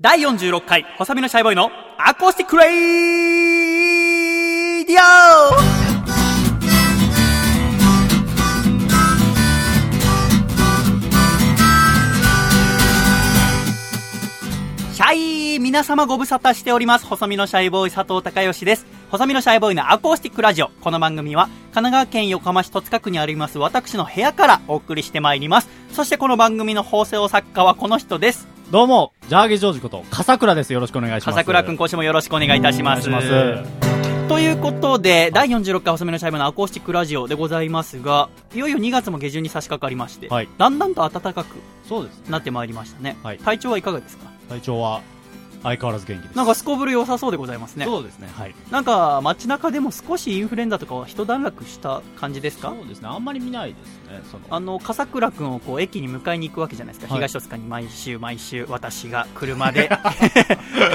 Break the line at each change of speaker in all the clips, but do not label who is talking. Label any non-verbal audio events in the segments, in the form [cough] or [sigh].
第46回、細身のシャイボーイのアコースティックレイディオ。シャイ。皆様ご無沙汰しております。細身のシャイボーイ佐藤孝義です。細身のシャイボーイのアコースティックラジオ。この番組は神奈川県横浜市戸塚区にあります私の部屋からお送りしてまいります。そしてこの番組の放送作家はこの人です。
どうも、ジャーゲジョージこと、笠倉です。よろしくお願いします。
笠倉くん今週もよろしくお願いいたします。ということで、第46回細めのシャイブのアコースティックラジオでございますが、いよいよ2月も下旬に差し掛かりまして、
はい
だんだんと暖かく。なってまいりましたね。
はい
体調はいかがですか
体調は、相変わらず元気です。
なんかすこぶる良さそうでございますね。
そうですね。はい。
なんか街中でも少しインフルエンザとかは一段落した感じですか？
そうですね。あんまり見ないですね。その、
あの笠倉君をこう駅に迎えに行くわけじゃないですか、
はい
東戸塚に毎週毎週私が車で [laughs]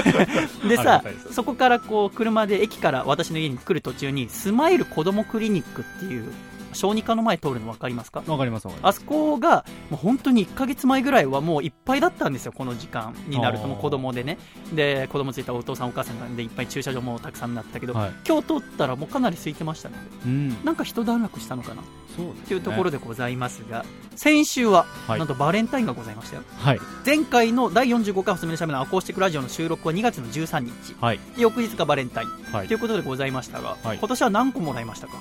[laughs] でさそこからこう車で駅から私の家に来る途中にスマイル子どもクリニックっていう小児科の前通るの分かりますか？
わかりますわかりま
あそこがもう本当に1ヶ月前ぐらいはもういっぱいだったんですよ、この時間になると、もう子供でね、で子供ついたお父さん、お母さんがでいっぱい駐車場もたくさんになったけど、
はい
今日通ったらもうかなり空いてましたね、
す。うん。
なんか一段落したのかな？
そね。
というところでございますが、先週は、
はい
なんとバレンタインがございましたよ。
はい。
前回の第45回細めのしゃべのアコースティックラジオの収録は2月の13日。
はい。
で翌日がバレンタイン。
はい。
ということでございましたが、
はい
今年は何個もらいましたか？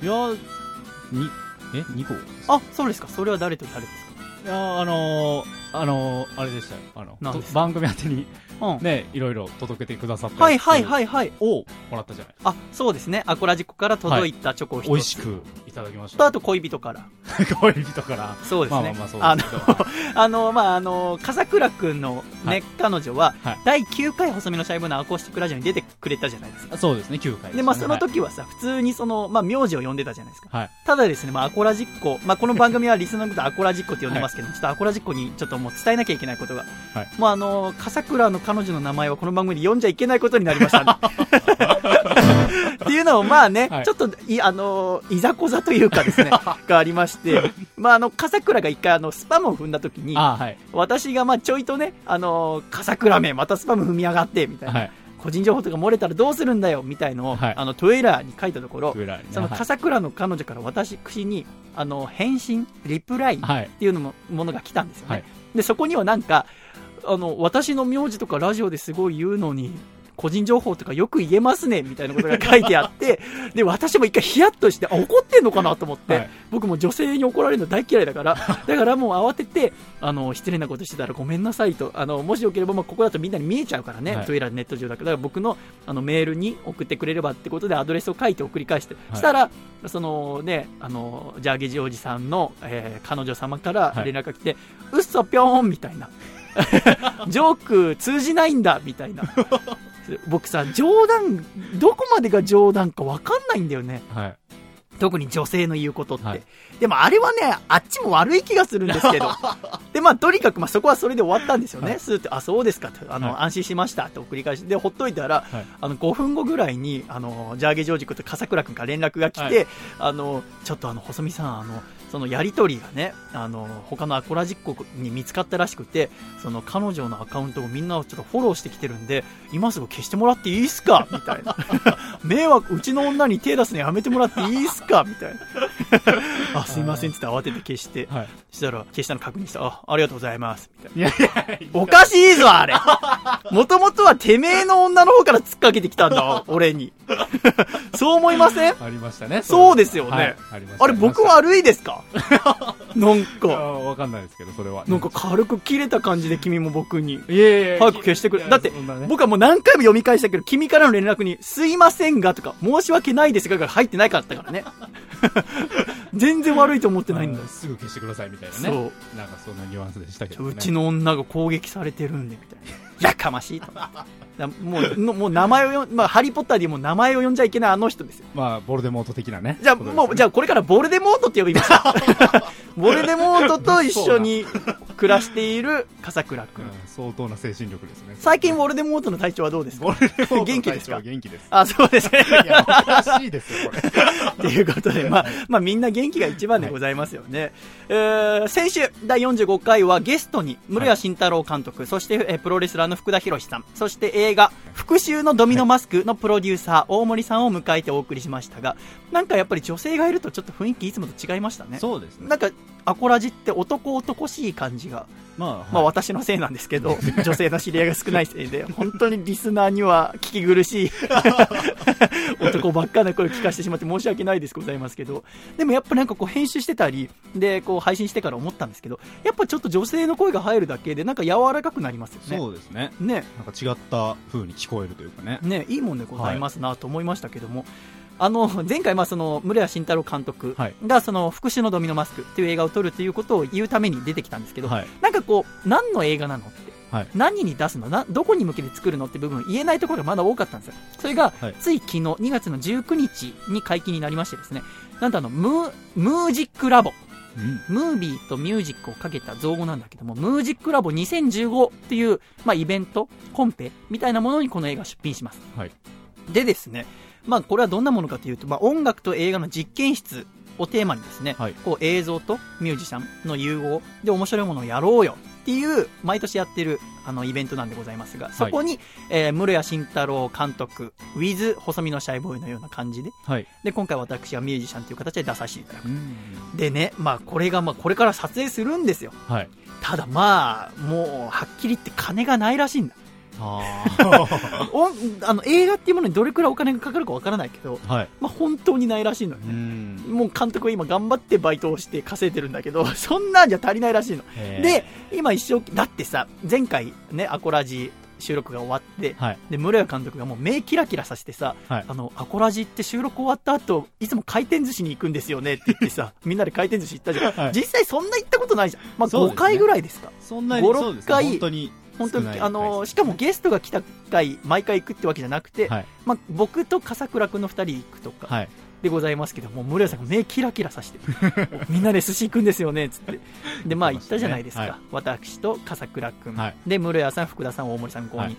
いやー、に、え、2個です
あ、そうですか。それは誰と誰です
いやー、あのー、あのー、あれでしたよ。あの、番組宛てに、
かうん。
ね、いろいろ届けてくださった
はいはい
い。
はいはい。
をもらったじゃない
あ、そうですね。アコラジコから届いたチョコを一つ。
美味しくいただきまし
と、
た。
あと恋人から。[laughs]
恋人から。
そうですね。
まあまあまあそう
あの [laughs] あの、まあ、あの、笠倉くんのね、
はい
彼女は、
はい
第9回細めのシャイボのアコースティックラジオに出てくれたじゃないですか。
そうですね、9回すね
で、まあ、その時はさ、普通にその、まあ、名字を呼んでたじゃないですか。
はい。
ただですね、まあ、アコラジッコ、まあ、この番組はリスナーのことアコラジッコって呼んでますけども、ちょっとアコラジッコにちょっともう伝えなきゃいけないことが、
はい。
もうあの、笠倉の彼女の名前はこの番組で呼んじゃいけないことになりました。んでっていうのを、まあね、
はい。
ちょっとい、あの、いざこざというかですね、[laughs] がありまして、まあ、あの、笠倉が一回、あの、スパムを踏んだ時に、
あはい。
私が、まあ、ちょいとね、あの、笠倉め、またスパム踏みやがって、みたいな。
はい。
個人情報とか漏れたらどうするんだよみたいのを、
はい。
あのトゥエラーに書いたところ、
ね
その
はい。
笠倉の彼女から私にあの返信、リプライっ
はい。
ていうのもものが来たんですよね、
はい
でそこにはなんかあの私の名字とかラジオですごい言うのに個人情報とかよく言えますねみたいなことが書いてあって [laughs] で私も一回ヒヤッとしてあ怒ってんのかなと思って、
はい。
僕も女性に怒られるの大嫌いだからだからもう慌ててあの失礼なことしてたらごめんなさいとあのもしよければまあここだとみんなに見えちゃうからね、
はい。
トイレネット上だからだから僕のあのメールに送ってくれればってことでアドレスを書いて送り返して、
い。
したらそのねあのジャーゲジおじさんの、えー彼女様から連絡が来て、うっそぴょーんみたいな。[laughs] ジョーク通じないんだみたいな僕さ冗談どこまでが冗談か分かんないんだよね。
はい。
特に女性の言うことって、
はい。
でもあれはねあっちも悪い気がするんですけど。[laughs] でまあとにかくまあそこはそれで終わったんですよね、
はい。
スーってあそうですか。ってあの、
はい。
安心しました。って送り返し。てでほっといたら、
はい。
あの5分後ぐらいにあのジャーゲジョージ君と笠倉君から連絡が来て、
はい。
あのちょっとあの細見さんあのそのやり取りがねあの他のアコラジッコに見つかったらしくてその彼女のアカウントをみんなちょっとフォローしてきてるんで今すぐ消してもらっていいっすか？みたいな。[laughs] 迷惑うちの女に手出すのやめてもらっていいっすか？みたいな。[laughs] あすいません。って言って慌てて消して。
はい。
そしたら消したの確認した。あありがとうございます。みたいな。い
やいやい
おかしいぞ、あれ。もともとはてめえの女の方から突っかけてきたんだ、俺に。[laughs] そう思いません？
ありましたね。
そうですよね。
はい。ありました。
あれ、僕悪いですか？[laughs] なんか、
わかんないですけど、それは。
なんか軽く切れた感じで君も僕に。
いやいや
早く消してくれ。だって
ね、
僕はもう何回も読み返したけど、君からの連絡に、すいませんがとか、申し訳ないですがが入ってなかったからね。[laughs] 全然悪いと思ってないんだ
すぐ消してくださいみたいなね。
そう。
なんかそんなニュアンスでしたけどね。
うちの女が攻撃されてるんで、みたいな。やかましいと。だもう、のもう名前をよん、まあ、ハリーポッターでも名前を呼んじゃいけないあの人ですよ。
まあ、ボルデモート的なね。
じゃあ、もう、じゃあこれからボルデモートって呼びます。[laughs] ボルデモートと一緒に暮らしている笠倉君、
うん相当な精神力ですね。
最近ウォルデモートの体調はどうですか？元気ですか？
元気です。
あそうですね
いや、おかしいですよ、これ。[laughs]
ということで、まあ、まあ、みんな元気が一番でございますよね。えー先週、第45回はゲストに、室谷慎太郎監督、そして、えープロレスラーの福田博さん、そして映画、復讐のドミノマスクのプロデューサー、大森さんを迎えてお送りしましたが、なんかやっぱり女性がいるとちょっと雰囲気いつもと違いましたね。
そうですね。
なんか、アコラジって男男しい感じが、
まあ、
まあ
はい
私のせいなんですけど、[laughs] 女性の知り合いが少ないせいで、本当にリスナーには聞き苦しい [laughs] 男ばっかな声を聞かせてしまって申し訳ないですございますけど、でもやっぱなんかこう編集してたり、で、こう配信してから思ったんですけど、やっぱちょっと女性の声が入るだけでなんか柔らかくなりますよね。
そうですね。
ね、
なんか違った風に聞こえるというかね。
ね、いいもんでございますなと思いましたけども、あの前回、まあその室谷慎太郎監督
はい
がその復讐のドミノマスクという映画を撮るということを言うために出てきたんですけど、
はい。
なんかこう、何の映画なのって、
はい
何に出すの？な、どこに向けて作るのって部分言えないところがまだ多かったんですよ。それが、
はい
つい昨日2月の19日に解禁になりましてですね、なんとあの、ムージックラボ。
うん。
ムービーとミュージックをかけた造語なんだけども、ムージックラボ2015っていう、まあ、イベント、コンペみたいなものにこの映画出品します。
はい。
でですね、まあ、これはどんなものかというと、まあ、音楽と映画の実験室をテーマにですね、
はい
こう映像とミュージシャンの融合で面白いものをやろうよっていう毎年やってるあのイベントなんでございますが、そこに、えー室谷慎太郎監督 with 細身のシャイボーイのような感じで
はい。
で今回私はミュージシャンという形で出させていただく
うん。
でね、まあ、これがまあこれから撮影するんですよ
はい。
ただまあもうはっきり言って金がないらしいんだ
ああ。[laughs]
おあの映画っていうものにどれくらいお金がかかるかわからないけど、
はい。
まあ、本当にないらしいのよね
うん。
もう監督は今頑張ってバイトをして稼いでるんだけど、[laughs] そんなんじゃ足りないらしいの。で、今一生、だってさ、前回ね、アコラジ収録が終わって、
はい。
で、室谷監督がもう目キラキラさせてさ、
はい
あの、アコラジって収録終わった後、いつも回転寿司に行くんですよねって言ってさ、[laughs] みんなで回転寿司行ったじゃん。
はい
実際そんな行ったことないじゃん。まあ5
そうですね
回ぐらいですか？
そんなに、
5
そうですね。
回
本当に。
あの、しかもゲストが来た回、毎回行くってわけじゃなくて、
はい。
まあ僕と笠倉くんの二人行くとか、
はい。
でございますけども、室谷さんが目キラキラさせて、[laughs] みんなで寿司行くんですよね、つって。で、まあ行ったじゃないですか。
はい
私と笠倉くん、
はい
で、室谷さん、福田さん、大森さん、5人。
はい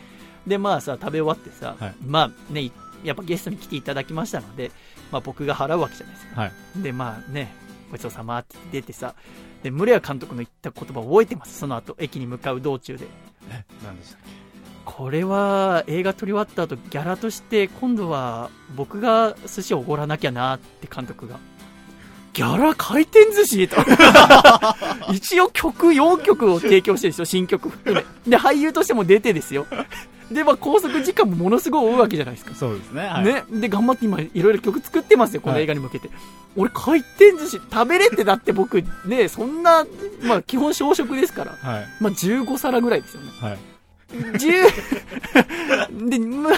で、まあさ、食べ終わってさ、
はい
まあね、やっぱゲストに来ていただきましたので、まあ僕が払うわけじゃないですか。
はい。
で、まあね、ごちそうさまって出てさ、で、室谷監督の言った言葉を覚えてます？その後、駅に向かう道中で。
何でしたっけ？
これは映画撮り終わった後ギャラとして今度は僕が寿司をおごらなきゃなって監督が。[laughs] ギャラ回転寿司と。[laughs] 一応曲4曲を提供してるんですよ新曲含め。で俳優としても出てですよでまあ拘束時間もものすごい多いわけじゃないですか
そうですね。はい。
ね、で頑張って今いろいろ曲作ってますよこの映画に向けて、俺回転寿司食べれってだって僕ねそんなまあ基本小食ですから
はい。
まあ15皿ぐらいですよね
はい。
10で、ま、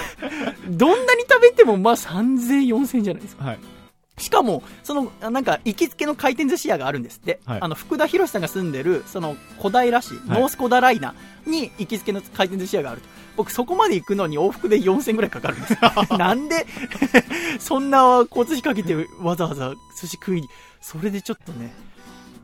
どんなに食べてもまあ3000、4000じゃないですか。
はい。
しかも、その、なんか、行きつけの回転寿司屋があるんですって。
はい
あの、福田博さんが住んでる、その、小平市、
はい
ノース小平ライナに行きつけの回転寿司屋があると。僕、そこまで行くのに往復で4000ぐらいかかるんです。[laughs] なんで、[laughs] そんな交通費かけてわざわざ寿司食いに、それでちょっとね、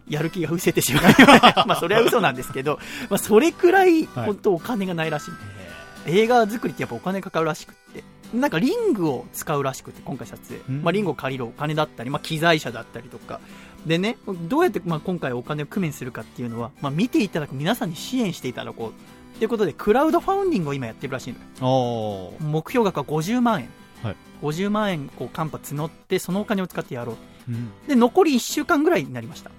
やる気が失せてしまい [laughs] まあ、それは嘘なんですけど、まあ、それくらい、
はい
本当お金がないらしいんで。映画作りってやっぱお金かかるらしくって。なんかリングを使うらしくて、今回撮影。
うん
まあリングを借りるお金だったり、まあ機材車だったりとか。でね、どうやってまあ今回お金を工面するかっていうのは、まあ見ていただく皆さんに支援していただこう。ということで、クラウドファウンディングを今やってるらしいのよ。目標額は50万円。
はい
50万円こうカンパ募って、そのお金を使ってやろう。
うん。
で、残り1週間ぐらいになりました。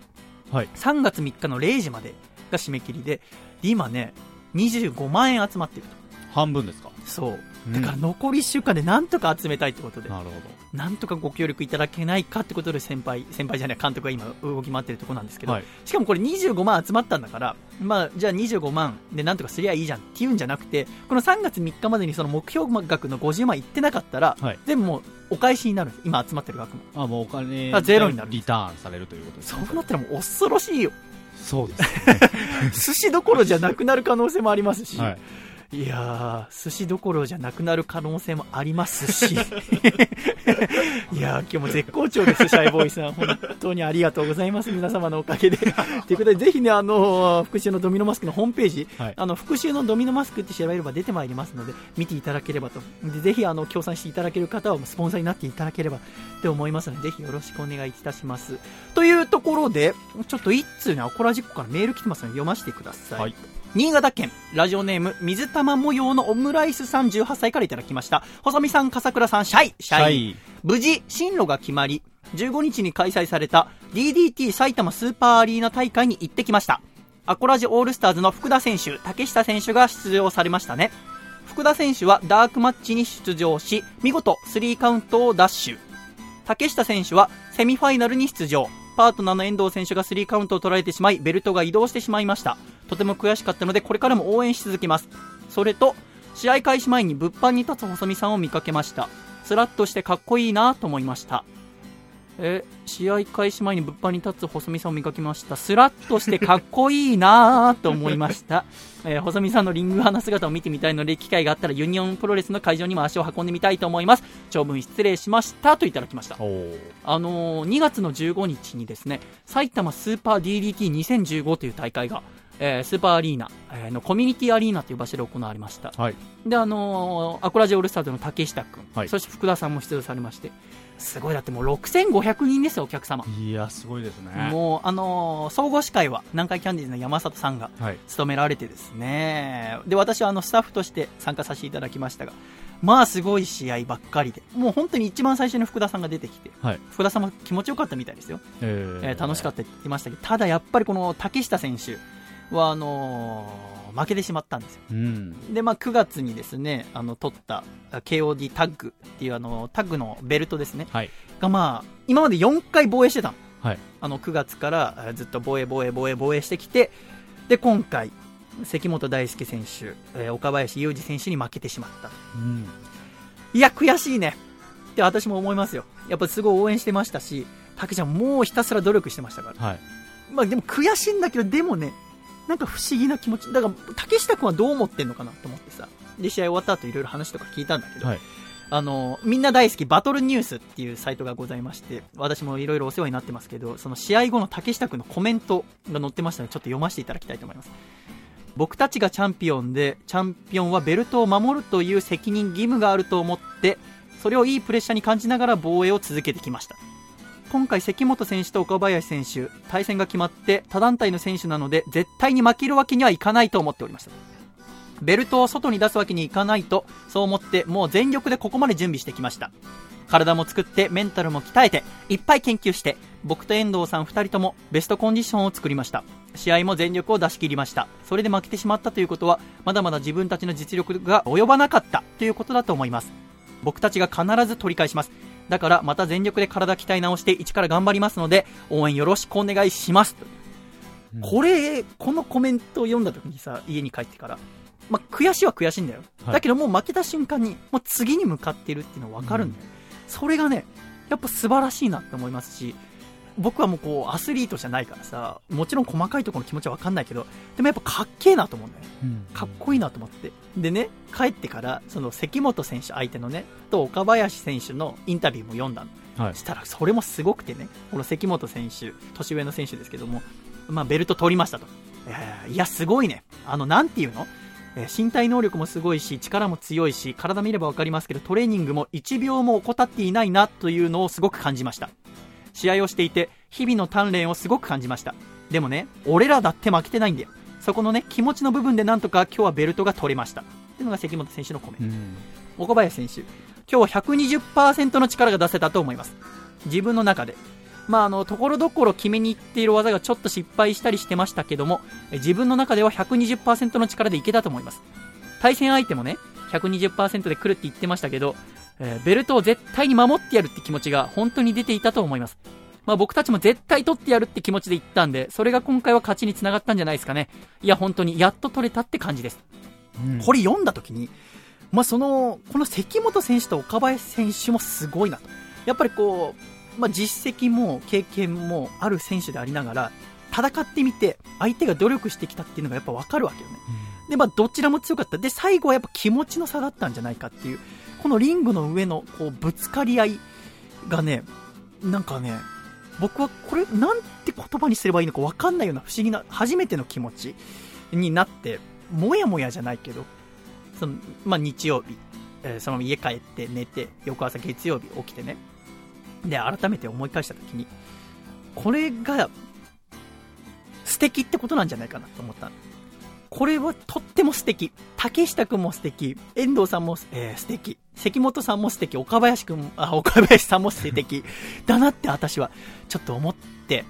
はい。
3月3日の0時までが締め切りで、で今ね、25万円集まってると。
半分ですか？
そう。だから残り1週間でなんとか集めたいってことで、
なるほ
なんとかご協力いただけないかってことで先輩、先輩じゃない、監督が今動き回ってるところなんですけ
ど。
ど、
はい。
しかもこれ25万集まったんだから、まあ、じゃあ25万でなんとかすりゃいいじゃんっていうんじゃなくて、この3月3日までにその目標額の50万いってなかったら、
はい
全部もうお返しになるんです。今集まってる額も。
あ、もうお金
あゼロになる
リターンされるということですね。
そうなったらもう恐ろしいよ。
そうです。[laughs]
寿司どころじゃなくなる可能性もありますし、
はい。
いやー、寿司どころじゃなくなる可能性もありますし、[laughs] いやー、今日も絶好調です、シャイボーイさん。本当にありがとうございます、皆様のおかげで。[laughs] ということで、ぜひね、あのー、復習のドミノマスクのホームページ、
はい
あの、復習のドミノマスクって調べれば出てまいりますので、見ていただければと。でぜひ、あの、協賛していただける方は、スポンサーになっていただければって思いますので、ぜひよろしくお願いいたします。というところで、ちょっと一通ね、アコラジックからメール来てますので、読ませてください。
はい
新潟県、ラジオネーム、水玉模様のオムライス38歳からいただきました。細見さん、笠倉さん、シャイ、シャイ。無事、進路が決まり、15日に開催された DDT 埼玉スーパーアリーナ大会に行ってきました。アコラジオールスターズの福田選手、竹下選手が出場されましたね。福田選手はダークマッチに出場し、見事3カウントをダッシュ。竹下選手はセミファイナルに出場。パートナーの遠藤選手が3カウントを取られてしまい、ベルトが移動してしまいました。とても悔しかったので、これからも応援し続けます。それと、試合開始前に物販に立つ細見さんを見かけました。スラッとしてかっこいいなと思いました。え、試合開始前に物販に立つ細見さんを見かけました。スラッとしてかっこいいなと思いました。えー細身さんのリングアナ姿を見てみたいので、機会があったらユニオンプロレスの会場にも足を運んでみたいと思います。長文失礼しました。といただきました。あのー2月の15日にですね、埼玉スーパー DDT2015 という大会が、えースーパーアリーナ、えーのコミュニティアリーナという場所で行われました。
はい。
で、あのーアコラジオールスターズの竹下くん、
はい
そして福田さんも出場されまして、すごい、だってもう6500人ですよ、お客様。
いや、すごいですね。
もう、あのー総合司会は南海キャンディーズの山里さんが
はい。
務められてですね、で、私はあのスタッフとして参加させていただきましたが、まあすごい試合ばっかりで、もう本当に一番最初に福田さんが出てきて、
はい。
福田さんも気持ちよかったみたいですよ。
え
えー楽しか
っ
ったって言ってましたけど、ただやっぱりこの竹下選手は、あのー負けてしまったんですよ。
た。うん。
で、まあ、9月にですね、あの、取ったあ KOD タッグっていうあの、タッグのベルトですね。
はい。
がまあ、今まで4回防衛してたの。
はい。
あの、9月からあずっと防衛防衛防衛防衛してきて、で、今回、関本大輔選手、えー岡林雄二選手に負けてしまった。
うん。
いや、悔しいね。って私も思いますよ。やっぱすごい応援してましたし、竹ちゃんもうひたすら努力してましたから。
はい。
まあでも悔しいんだけど、でもね、なんか不思議な気持ち。だから、竹下くんはどう思ってんのかなと思ってさ。で、試合終わった後いろいろ話とか聞いたんだけど、
はい。
あの、みんな大好きバトルニュースっていうサイトがございまして、私もいろいろお世話になってますけど、その試合後の竹下くんのコメントが載ってましたので、ちょっと読ませていただきたいと思います。僕たちがチャンピオンで、チャンピオンはベルトを守るという責任義務があると思って、それをいいプレッシャーに感じながら防衛を続けてきました。今回関本選手と岡林選手、対戦が決まって他団体の選手なので、絶対に負けるわけにはいかないと思っておりました。ベルトを外に出すわけにいかないと、そう思ってもう全力でここまで準備してきました。体も作って、メンタルも鍛えて、いっぱい研究して、僕と遠藤さん2人ともベストコンディションを作りました。試合も全力を出し切りました。それで負けてしまったということは、まだまだ自分たちの実力が及ばなかったということだと思います。僕たちが必ず取り返します。だからまた全力で体鍛え直して一から頑張りますので、応援よろしくお願いします。
うん
これ、このコメントを読んだ時にさ、家に帰ってから、まあ、悔しいは悔しいんだよ。
はい
だけどもう負けた瞬間に、もう次に向かってるっていうのは分かるんだよ。それがね、やっぱ素晴らしいなって思いますし、僕はもうこう、アスリートじゃないからさ、もちろん細かいところの気持ちは分かんないけど、でもやっぱかっけえなと思うんだよね。
うん
かっこいいなと思って。でね、帰ってから、その関本選手相手のね、と岡林選手のインタビューも読んだの。
はい。
したら、それもすごくてね、この関本選手、年上の選手ですけども、まあ、ベルト取りましたと。えーいや、すごいね。あの、なんていうの？えー身体能力もすごいし、力も強いし、体見ればわかりますけど、トレーニングも1秒も怠っていないなというのをすごく感じました。試合をしていて、日々の鍛錬をすごく感じました。でもね、俺らだって負けてないんだよ。そこのね、気持ちの部分でなんとか今日はベルトが取れました。っていうのが関本選手のコメント。
うん。
岡林選手、今日は120%の力が出せたと思います。自分の中で。まあ、あの、ところどころ決めに行っている技がちょっと失敗したりしてましたけども、え自分の中では120%の力でいけたと思います。対戦相手もね、120%で来るって言ってましたけど、えーベルトを絶対に守ってやるって気持ちが本当に出ていたと思います。まあ僕たちも絶対取ってやるって気持ちで言ったんで、それが今回は勝ちにつながったんじゃないですかね。いや、本当にやっと取れたって感じです。
うん
これ読んだ時に、まあ、その、この関本選手と岡林選手もすごいなと。やっぱりこう、まあ、実績も経験もある選手でありながら、戦ってみて、相手が努力してきたっていうのがやっぱわかるわけよね。で、まあ、どちらも強かった。で、最後はやっぱ気持ちの差だったんじゃないかっていう、このリングの上の、こう、ぶつかり合いがね、なんかね、僕はこれ、なんて言葉にすればいいのかわかんないような不思議な、初めての気持ちになって、もやもやじゃないけど、その、まあ、日曜日、えーそのまま家帰って寝て、翌朝月曜日起きてね、で、改めて思い返したときに、これが、素敵ってことなんじゃないかなと思った。これはとっても素敵。竹下くんも素敵。遠藤さんも、えー素敵。関本さんも素敵。岡林くん、あ、岡林さんも素敵。だなって私は、ちょっと思って、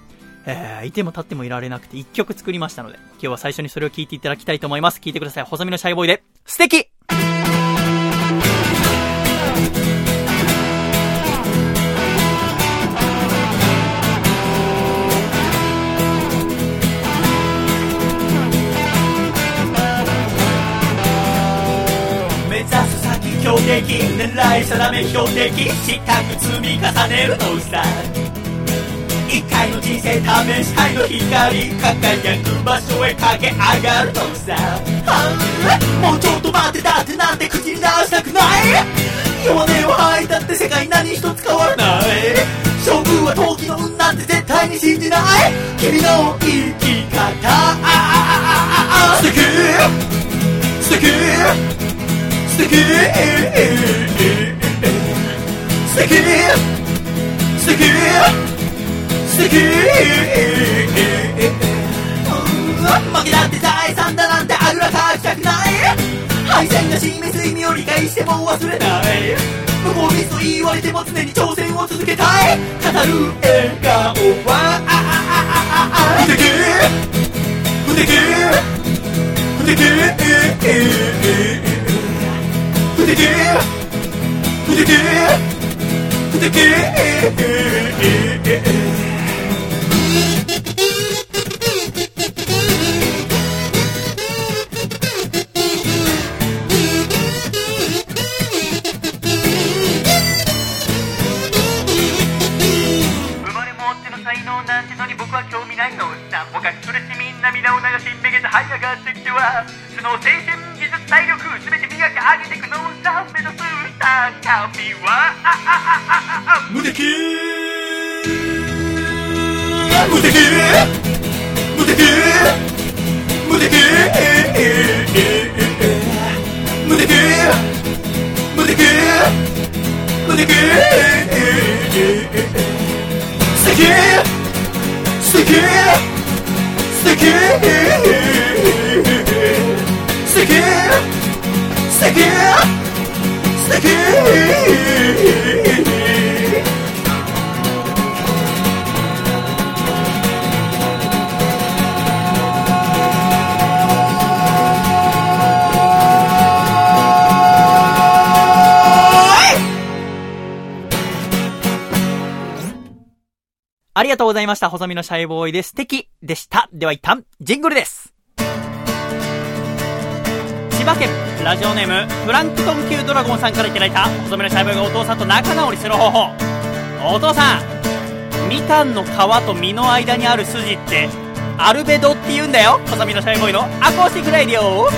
えーいても立ってもいられなくて一曲作りましたので、今日は最初にそれを聞いていただきたいと思います。聞いてください。細身のシャイボーイで、素敵
先強敵狙い定め標的資格積み重ねるのさ一回の人生試したいの光輝く場所へ駆け上がるのさはあもうちょっと待ってだってなんて口に出したくない弱音を吐いたって世界何一つ変わらない勝負は陶器の運なんて絶対に信じない君の生き方素敵素敵素敵。素敵。素敵。素敵。負けだって財産だなんてあぐらかきたくない敗戦が示す意味を理解しても忘れない向こうミスと言われても常に挑戦を続けたい語る笑顔は不敵。不敵。不敵不敵不敵不敵生はあああああ無敵無敵無敵無敵無敵無敵無敵素敵素敵素敵素敵素敵素敵
とうございました。細身のシャイボーイで素敵でした。では一旦、ジングルです。千葉県、ラジオネーム、プランクトン級ドラゴンさんからいただいた、細身のシャイボーイがお父さんと仲直りする方法。お父さん、みかんの皮と実の間にある筋って、アルベドって言うんだよ。細身のシャイボーイのアコースティックレイディオ。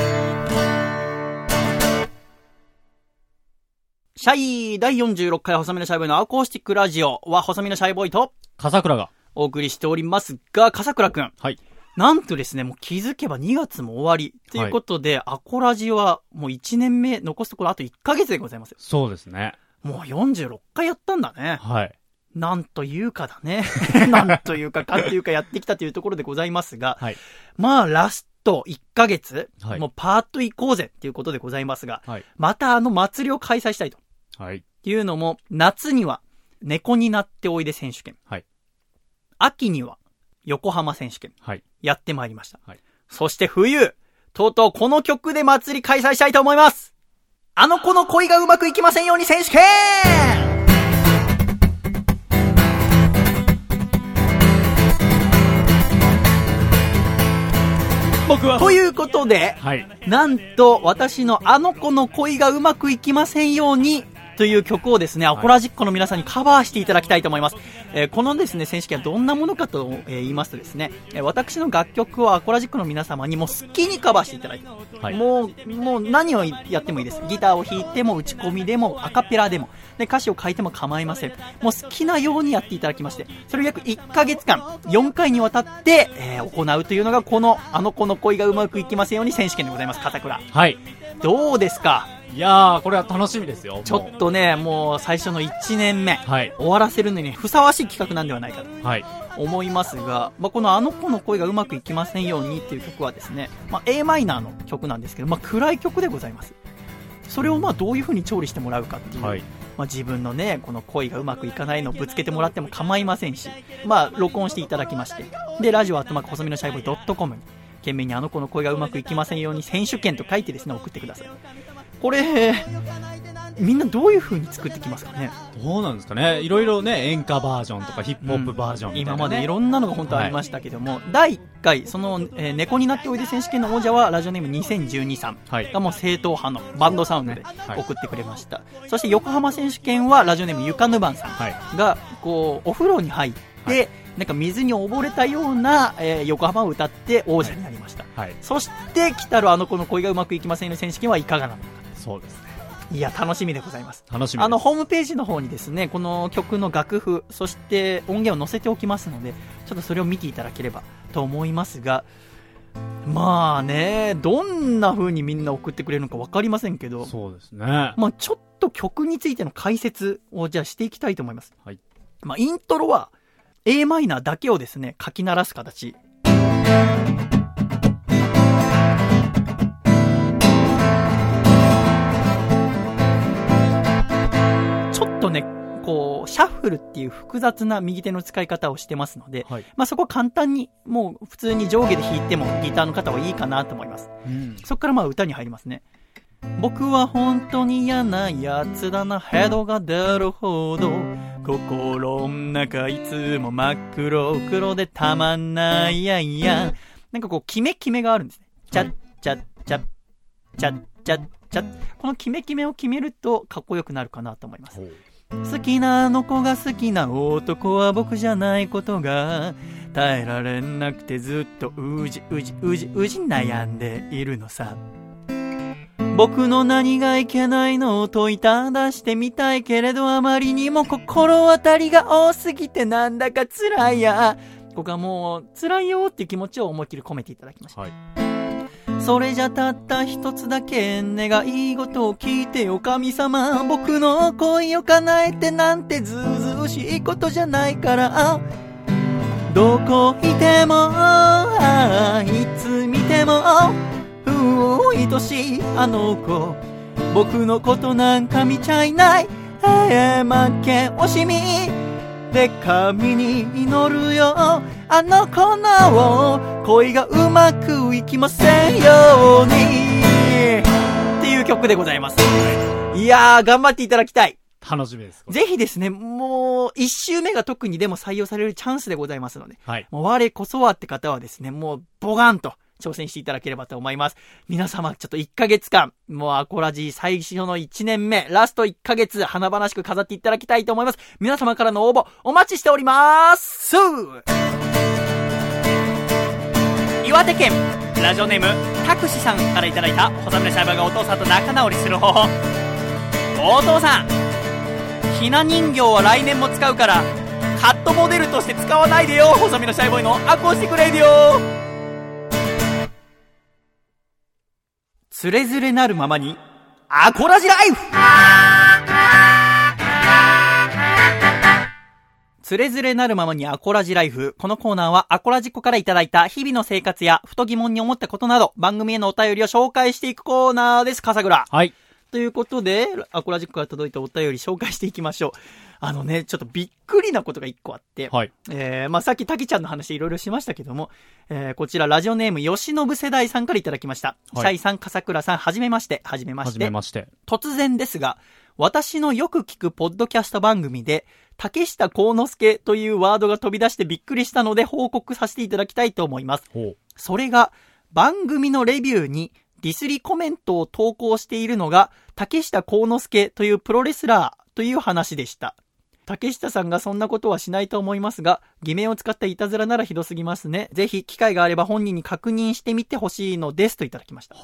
シャイ第46回細身のシャイボーイのアコースティックラジオは細身のシャイボーイと
笠倉が。
お送りしておりますが、笠倉くん。
はい。
なんとですね、もう気づけば2月も終わり。ということで、アコラジはもう1年目、残すところあと1ヶ月でございますよ。
そうですね。
もう46回やったんだね。
はい。
なんというかだね。[laughs] なんというか、かっていうかやってきたというところでございますが、
はい。
まあ、ラスト1ヶ月、
はい
もうパート行こうぜっていうことでございますが、
はい。
またあの祭りを開催したいと。
はい。
っていうのも、夏には猫になっておいで選手権。
はい。
秋には横浜選手権。
はい。
やってまいりました。
はい
そして冬、とうとうこの曲で祭り開催したいと思いますあの子の恋がうまくいきませんように選手権
僕は
ということで、
はい。
なんと私のあの子の恋がうまくいきませんように、という曲をですね、アコラジックの皆さんにカバーしていただきたいと思います。えーこのですね、選手権はどんなものかと、えー言いますとですね、えー私の楽曲をアコラジックの皆様にも好きにカバーしていただいて、
はい
もう、もう何をやってもいいです。ギターを弾いても、打ち込みでも、アカペラでも、で、歌詞を書いても構いません。もう好きなようにやっていただきまして、それを約1ヶ月間、4回にわたって、えー行うというのが、この、あの子の恋がうまくいきませんように選手権でございます、片倉。
はい。
どうですか？
いやー、これは楽しみですよ。
ちょっとね、もう最初の1年目、
はい。
終わらせるのにふさわしい企画なんではないかと
はい。
思いますが、まあ、このあの子の恋がうまくいきませんようにっていう曲はですね、まあ、a マイナーの曲なんですけど、まあ、暗い曲でございます。それをまあどういう風に調理してもらうかっていう、
はい。
まあ、自分のね、この恋がうまくいかないのをぶつけてもらっても構いませんし、まあ、録音していただきまして、で、ラジオアットマーク細身のシャイボーイ .com に、懸命にあの子の恋がうまくいきませんように選手権と書いてですね、送ってください。これ、みんなどういう風に作ってきますかね？
どうなんですかね。いろいろね、演歌バージョンとかヒップホップバージョンみたいな、ね
今までいろんなのが本当ありましたけども、第1回、その、えー猫になっておいで選手権の王者は、ラジオネーム2012さん
はい
がもう正統派のバンドサウンドで
はい
送ってくれました。そして横浜選手権は、ラジオネームゆかぬばんさん
はい。
が、こう、お風呂に入って、なんか水に溺れたような、えー横浜を歌って王者になりました。
はい。
そして、来たるあの子の恋がうまくいきませんよ選手権はいかがなのか。
そうですね。
いや、楽しみでございます。
楽しみ。
あの、ホームページの方にですね、この曲の楽譜、そして音源を載せておきますので、ちょっとそれを見ていただければと思いますが、まあね、どんな風にみんな送ってくれるのか分かりませんけど、
そうですね。
まあちょっと曲についての解説をじゃあしていきたいと思います。
はい。
まあイントロは a マイナーだけをですね、書き鳴らす形。ちょっとね、こう、シャッフルっていう複雑な右手の使い方をしてますので、
はい。
まあそこは簡単に、もう普通に上下で弾いてもギターの方はいいかなと思います。
うん。
そっからまあ歌に入りますね。僕は本当に嫌なやつだな、ヘドが出るほど。心の中いつも真っ黒、黒でたまんないやいや。なんかこう、キメキメがあるんですね。チャッチャッチャッチャッチャッチャッ。このキメキメを決めるとかっこよくなるかなと思います。好きなあの子が好きな男は僕じゃないことが耐えられなくてずっとうじうじうじうじ悩んでいるのさ僕の何がいけないのを問いただしてみたいけれどあまりにも心当たりが多すぎてなんだか辛いや。ここはもう辛いよっていう気持ちを思いっきり込めていただきました。
はい。
それじゃたった一つだけ願い事を聞いてよ神様僕の恋を叶えてなんてずうずうしいことじゃないから。どこいてもああいつ見ても愛しいあの子僕のことなんか見ちゃいないえ負け惜しみで神に祈るよあの子の恋がうまくいきませんようにっていう曲でございます。いやー、頑張っていただきたい。
楽しみです。
ぜひですね、もう、一周目が特にでも採用されるチャンスでございますので、
はい。
もう我こそはって方はですね、もう、ボガンと挑戦していただければと思います。皆様、ちょっと1ヶ月間、もうアコラジー最初の1年目、ラスト1ヶ月、華々しく飾っていただきたいと思います。皆様からの応募、お待ちしております岩手県、ラジオネーム、たくしさんからいただいた、細身のシャイボーイがお父さんと仲直りする方法。お父さん、ひな人形は来年も使うから、カットモデルとして使わないでよ細身のシャイボーイのアコースティックレディオつれづれなるままに、アコラジライフつれづれなるままにアコラジライフ。このコーナーはアコラジコからいただいた日々の生活やふと疑問に思ったことなど番組へのお便りを紹介していくコーナーです、笠倉。
はい。
ということで、アコラジックから届いたお便り紹介していきましょう。あのね、ちょっとびっくりなことが一個あって、
はい。
えー、まあ、さっきタキちゃんの話いろいろしましたけども、えー、こちらラジオネーム吉信世代さんからいただきました。
はい
シャイさん、笠倉さん、はじめまして、はじめま
は
して。
じめまして。
突然ですが、私のよく聞くポッドキャスト番組で、竹下幸之助というワードが飛び出してびっくりしたので報告させていただきたいと思います。それが、番組のレビューに、ディスりコメントを投稿しているのが、竹下幸之助というプロレスラーという話でした。竹下さんがそんなことはしないと思いますが、偽名を使ったいたずらならひどすぎますね。ぜひ、機会があれば本人に確認してみてほしいのですといただきました。
は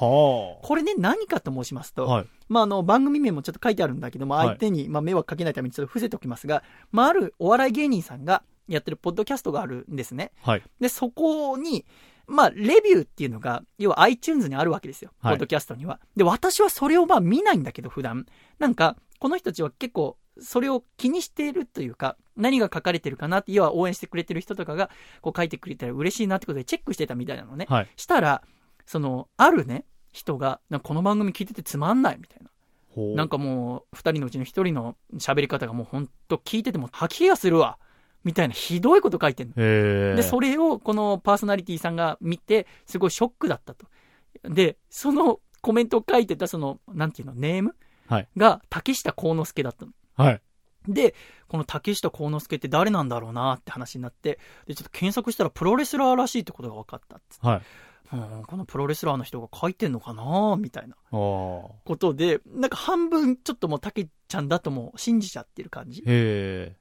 これね、何かと申します
あ。
と、
はい。
まあ、あの、番組名もちょっと書いてあるんだけども、
はい
相手に、まあ、迷惑かけないためにちょっと伏せておきますが、まあ、あるお笑い芸人さんがやってるポッドキャストがあるんですね。
はい。
で、そこに、まあ、レビューっていうのが、要は iTunes にあるわけですよ。
はい
ポッドキャストには。で、私はそれをまあ見ないんだけど、普段。なんか、この人たちは結構、それを気にしているというか、何が書かれてるかなって、要は応援してくれてる人とかが、こう書いてくれたら嬉しいなってことでチェックしてたみたいなのね。
はい。
したら、その、あるね、人が、この番組聞いててつまんないみたいな。なんかもう、二人のうちの一人の喋り方がもうほんと聞いてても吐き気がするわ。みたいなひどいこと書いてんの。で、それをこのパーソナリティさんが見て、すごいショックだったと。で、そのコメントを書いてたその、なんていうの、ネーム
はい
が竹下幸之助だったの。
はい。
で、この竹下幸之助って誰なんだろうなって話になって、で、ちょっと検索したらプロレスラーらしいってことが分かったっつって。
はい。
うん、このプロレスラーの人が書いてんのかなみたいな。ことで、なんか半分ちょっともう竹ちゃんだともう信じちゃってる感じ。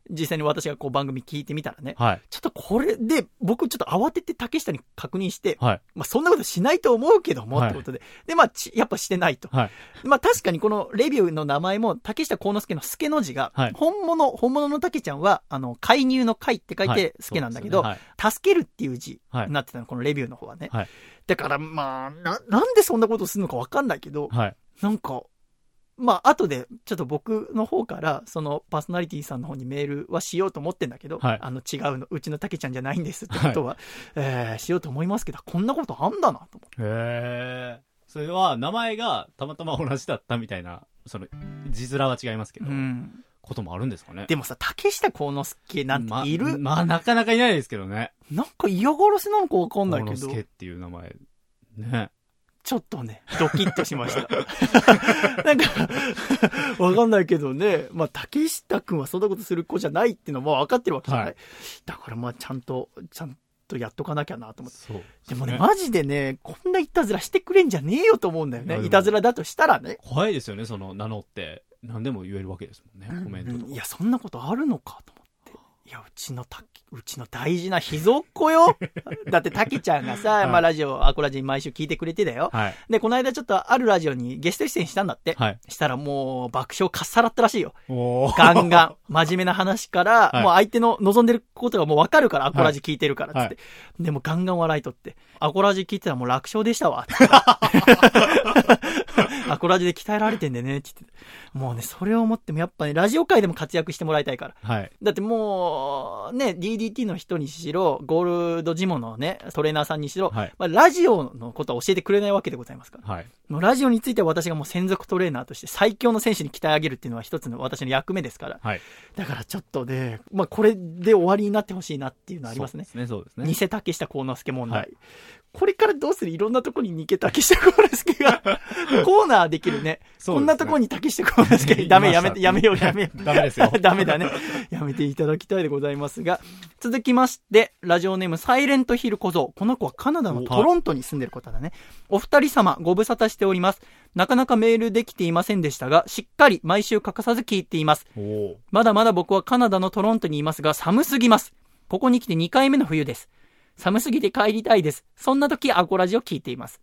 実際に私がこう番組聞いてみたらね。
はい。
ちょっとこれで、僕ちょっと慌てて竹下に確認して、
はい。
まあそんなことしないと思うけども、
はい
ってことで。で、まあちやっぱしてないと。
はい。
まあ確かにこのレビューの名前も、竹下幸之助の助の字が、
はい
本物、本物の竹ちゃんは、あの、介入の介って書いて助なんだけど、
はい。
助けるっていう字
はい
になってたの、このレビューの方はね。
はい
だからまあ、な、なんでそんなことするのかわかんないけど、
はい。
なんか、まあ、後で、ちょっと僕の方から、その、パーソナリティさんの方にメールはしようと思ってんだけど、
はい
あの、違うの、うちのたけちゃんじゃないんですってことは、えーしようと思いますけど、こんなことあんだなと思って。
へえ。それは、名前がたまたま同じだったみたいな、その、字面は違いますけど、
うん。
こともあるんですかね。
でもさ、竹下幸之助なんている、
ま、まあ、なかなかいないですけどね。
なんか嫌がらせなのかわかんないけど
幸之、助っていう名前。ね。
ちょっとね、ドキッとしました。[laughs] なんか、わかんないけどね、まあ、竹下くんはそんなことする子じゃないっていうのも分かってるわけじゃない。
はい
だからまあ、ちゃんと、ちゃんとやっとかなきゃなと思って。
そう。
でもね、マジでね、こんないたずらしてくれんじゃねえよと思うんだよね。
い
たずらだとしたらね。
怖いですよね、その、名乗って。何でも言えるわけですもんね、コメントとか。
うんいや、そんなことあるのかと。いや、うちのたうちの大事な秘蔵っ子よ。[laughs] だって、たけちゃんがさ、
はい
まあ、ラジオ、アコラジ毎週聞いてくれてだよ。
はい。
で、この間ちょっとあるラジオにゲスト出演したんだって。
はい。
したらもう爆笑かっさらったらしいよ。ガンガン。真面目な話から、
はい
もう相手の望んでることがもうわかるから、アコラジ聞いてるから、つって。
はい
でもガンガン笑いとって。アコラジ聞いてたらもう楽勝でしたわ。[laughs] アコラジで鍛えられてんでね、って言って。もうね、それを思ってもやっぱね、ラジオ界でも活躍してもらいたいから。
はい。
だってもう、ね、DDT の人にしろ、ゴールドジモのね、トレーナーさんにしろ、
はい
まあ、ラジオのことは教えてくれないわけでございますから。
はい。
もうラジオについては私がもう専属トレーナーとして最強の選手に鍛え上げるっていうのは一つの私の役目ですから。
はい。
だからちょっとね、まあこれで終わりになってほしいなっていうのはありますね。
そうですね、そうですね。
偽竹下幸之助問題。
はい
これからどうする？いろんなとこに似け竹下幸之助がコーナーできるね。
ね
こんなとこに竹下幸之助。ダメやめて、やめようやめよう。[laughs]
ダメですよ [laughs]
ダメだね。やめていただきたいでございますが、続きまして、ラジオネームサイレントヒル小僧。この子はカナダのトロントに住んでる方だね。お二人様、ご無沙汰しております。なかなかメールできていませんでしたが、しっかり毎週欠かさず聞いています。まだまだ僕はカナダのトロントにいますが、寒すぎます。ここに来て2回目の冬です。寒すぎて帰りたいです。そんな時、アコラジを聞いています。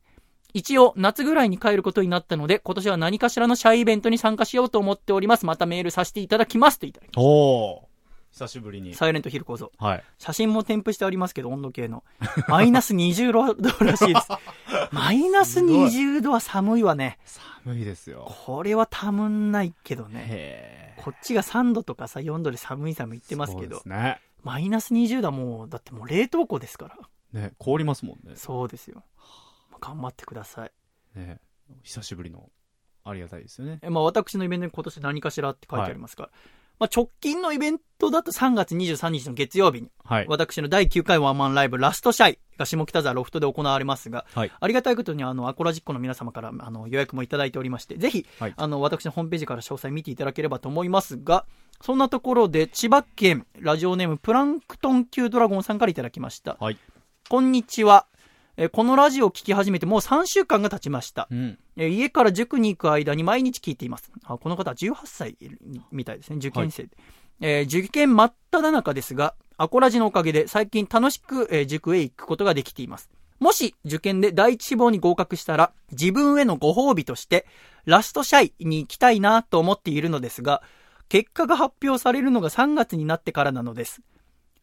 一応、夏ぐらいに帰ることになったので、今年は何かしらのシャイイベントに参加しようと思っております。またメールさせていただきます。といただきま
おー久しぶりに
す。。サイレントヒル構造。
はい。
写真も添付してありますけど、温度計の。マイナス20度らしいです。[laughs] マイナス20度は寒いわね。
寒いですよ。
これはたむんないけどね。
へ
こっちが3度とかさ、4度で寒い寒い言ってますけど
そうで。すね。
マイナス20度はもう、だってもう冷凍庫ですから。
ね、凍りますもんね。
そうですよ。まあ頑張ってください。
ね。久しぶりの、ありがたいですよね。
えまあ私のイベントに今年何かしらって書いてありますから。まあ直近のイベントだと3月23日の月曜日に、
はい。
私の第9回ワンマンライブラストシャイが下北沢ロフトで行われますが、
はい。
ありがたいことにあの、アコラジックの皆様からあの予約もいただいておりまして、ぜひ、
はい
あの、私のホームページから詳細見ていただければと思いますが、そんなところで千葉県ラジオネームプランクトン級ドラゴンさんからいただきました。
はい。
こんにちは。えーこのラジオを聞き始めてもう3週間が経ちました。
うん。
えー家から塾に行く間に毎日聞いています。あこの方は18歳みたいですね。受験生で。えー受験真っ只中ですが、アコラジのおかげで最近楽しく、えー塾へ行くことができています。もし受験で第一志望に合格したら、自分へのご褒美として、ラストシャイに行きたいなと思っているのですが、結果が発表されるのが3月になってからなのです。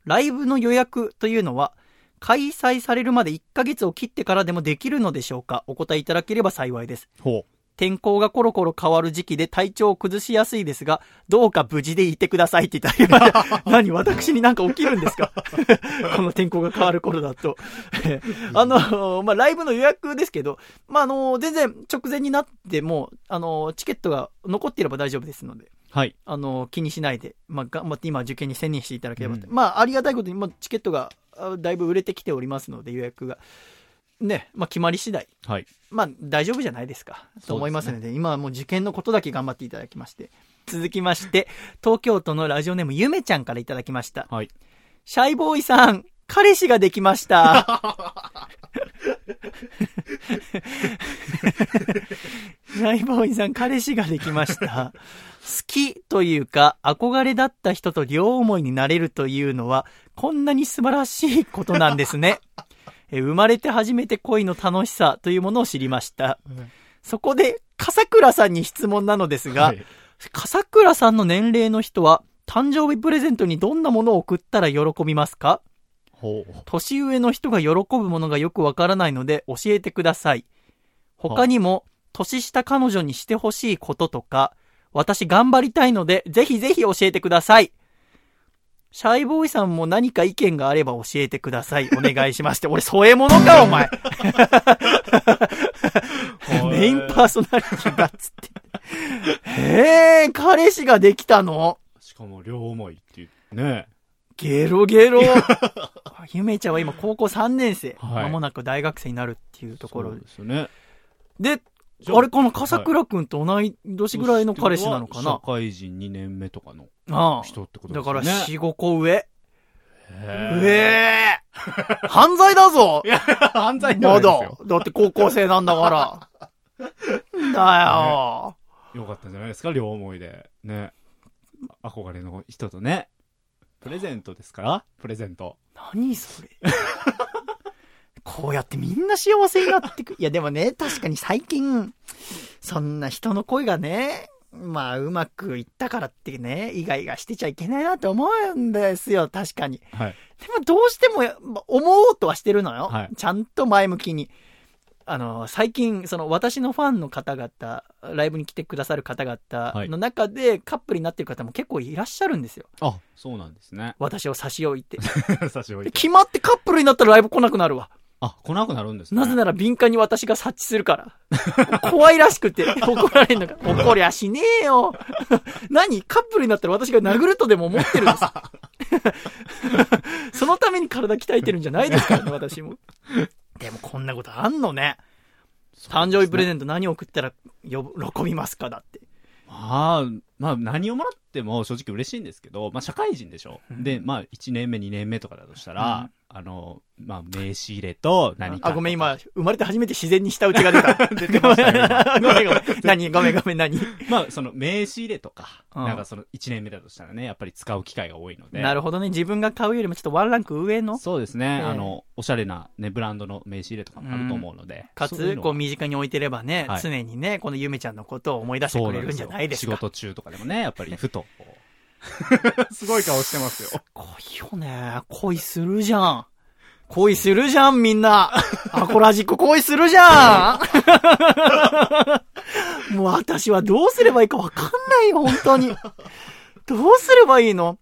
ライブの予約というのは、開催されるまで1ヶ月を切ってからでもできるのでしょうか？お答えいただければ幸いです。
ほ
天候がコロコロ変わる時期で体調を崩しやすいですが、どうか無事でいてくださいって言ったら、[laughs] 何私になんか起きるんですか？[laughs] この天候が変わる頃だと。[laughs] あの、まあ、ライブの予約ですけど、まあ、あの、全然直前になっても、あの、チケットが残っていれば大丈夫ですので。
う。はい。
あの、気にしないで、まあ、頑張って今受験に専念していただければと、
うん
まあ、ありがたいことに、もうチケットが、あだいぶ売れてきておりますので、予約が。ね、まあ、決まり次第。
はい。
まあ、大丈夫じゃないですか。と思いますので、今はもう受験のことだけ頑張っていただきまして。続きまして、東京都のラジオネームゆめちゃんからいただきました。
はい。
シャイボーイさん、彼氏ができました。[laughs] [laughs] シャイボーイさん、彼氏ができました。好きというか、憧れだった人と両思いになれるというのは、こんなに素晴らしいことなんですね。え [laughs] 生まれて初めて恋の楽しさというものを知りました。そこで、笠倉さんに質問なのですが、
はい
笠倉さんの年齢の人は、誕生日プレゼントにどんなものを送ったら喜びますか？年上の人が喜ぶものがよくわからないので教えてください。他にも、年下彼女にしてほしいこととか、私頑張りたいので、ぜひぜひ教えてください。シャイボーイさんも何か意見があれば教えてください。お願いしますって。[laughs] 俺、添え物か、お前。メインパーソナリティだっつって。へえ、彼氏ができたの？
しかも両思いっていう。ね
ゲロゲロ。ゆめ [laughs] ちゃんは今高校3年生。
はい
まもなく大学生になるっていうところ
そう
で。
ですよね。
で、
あ
あれかな、笠倉くんと同い年ぐらいの彼氏なのか
社
な
会人2年目とかの
あ
人ってことですよね。
から4、5個上。
へ
ええ [laughs] 犯罪だぞ
いや、犯罪では
ま。だだって高校生なんだから。だよ。
よかったんじゃないですか、両思いで。ね。憧れの人とね。プレゼントですから？プレゼント。
何それ。こうやってみんな幸せになってく。[laughs] いやでもね、確かに最近、そんな人の声がね、まあうまくいったからってね、イガイガしてちゃいけないなって思うんですよ、確かに。
はい。
でもどうしても思おうとはしてるのよ。
はい
ちゃんと前向きに。あの、最近、その私のファンの方々、ライブに来てくださる方々の中でカップルになってる方も結構いらっしゃるんですよ。
あ、そうなんですね。
私を差し置いて。[laughs]
差し置
で
いて。
決まってカップルになったらライブ来なくなるわ。
あ、来なくなるんですね。
なぜなら敏感に私が察知するから。[laughs] 怖いらしくて、怒られんのか。[laughs] 怒りゃしねえよ。[laughs] 何？カップルになったら私が殴るとでも思ってるんです。そのために体鍛えてるんじゃないですからね、私も。でもこんなことあんのね。誕生日プレゼント何送ったらよ喜びますかだって。
まあ、まあ、何をもらっても正直嬉しいんですけど、まあ、社会人でしょ。で、まあ、1年目、2年目とかだとしたら、あの、まあ、名刺入れと何か。
あ、ごめん、今、生まれて初めて自然に舌打ちが出た。[laughs]
出てましたよ [laughs]
ごめんごめん。何？ごめんごめん何？
まあ、その名刺入れとか、
うん
なんかその1年目だとしたらね、やっぱり使う機会が多いので。
なるほどね。自分が買うよりもちょっとワンランク上の？
そうですね、
ええ
あの、おしゃれなね、ブランドの名刺入れとかもあると思うので。
かつ、
そういうの
こう身近に置いてればね、
はい
常にね、このゆめちゃんのことを思い出してくれるんじゃないですか。
仕事中とかでもね、やっぱりふと。[laughs] すごい顔してますよ。
恋よね。恋するじゃん。恋するじゃん、みんな。アコラジック恋するじゃん。[laughs] もう私はどうすればいいかわかんないよ、本当に。どうすればいいの？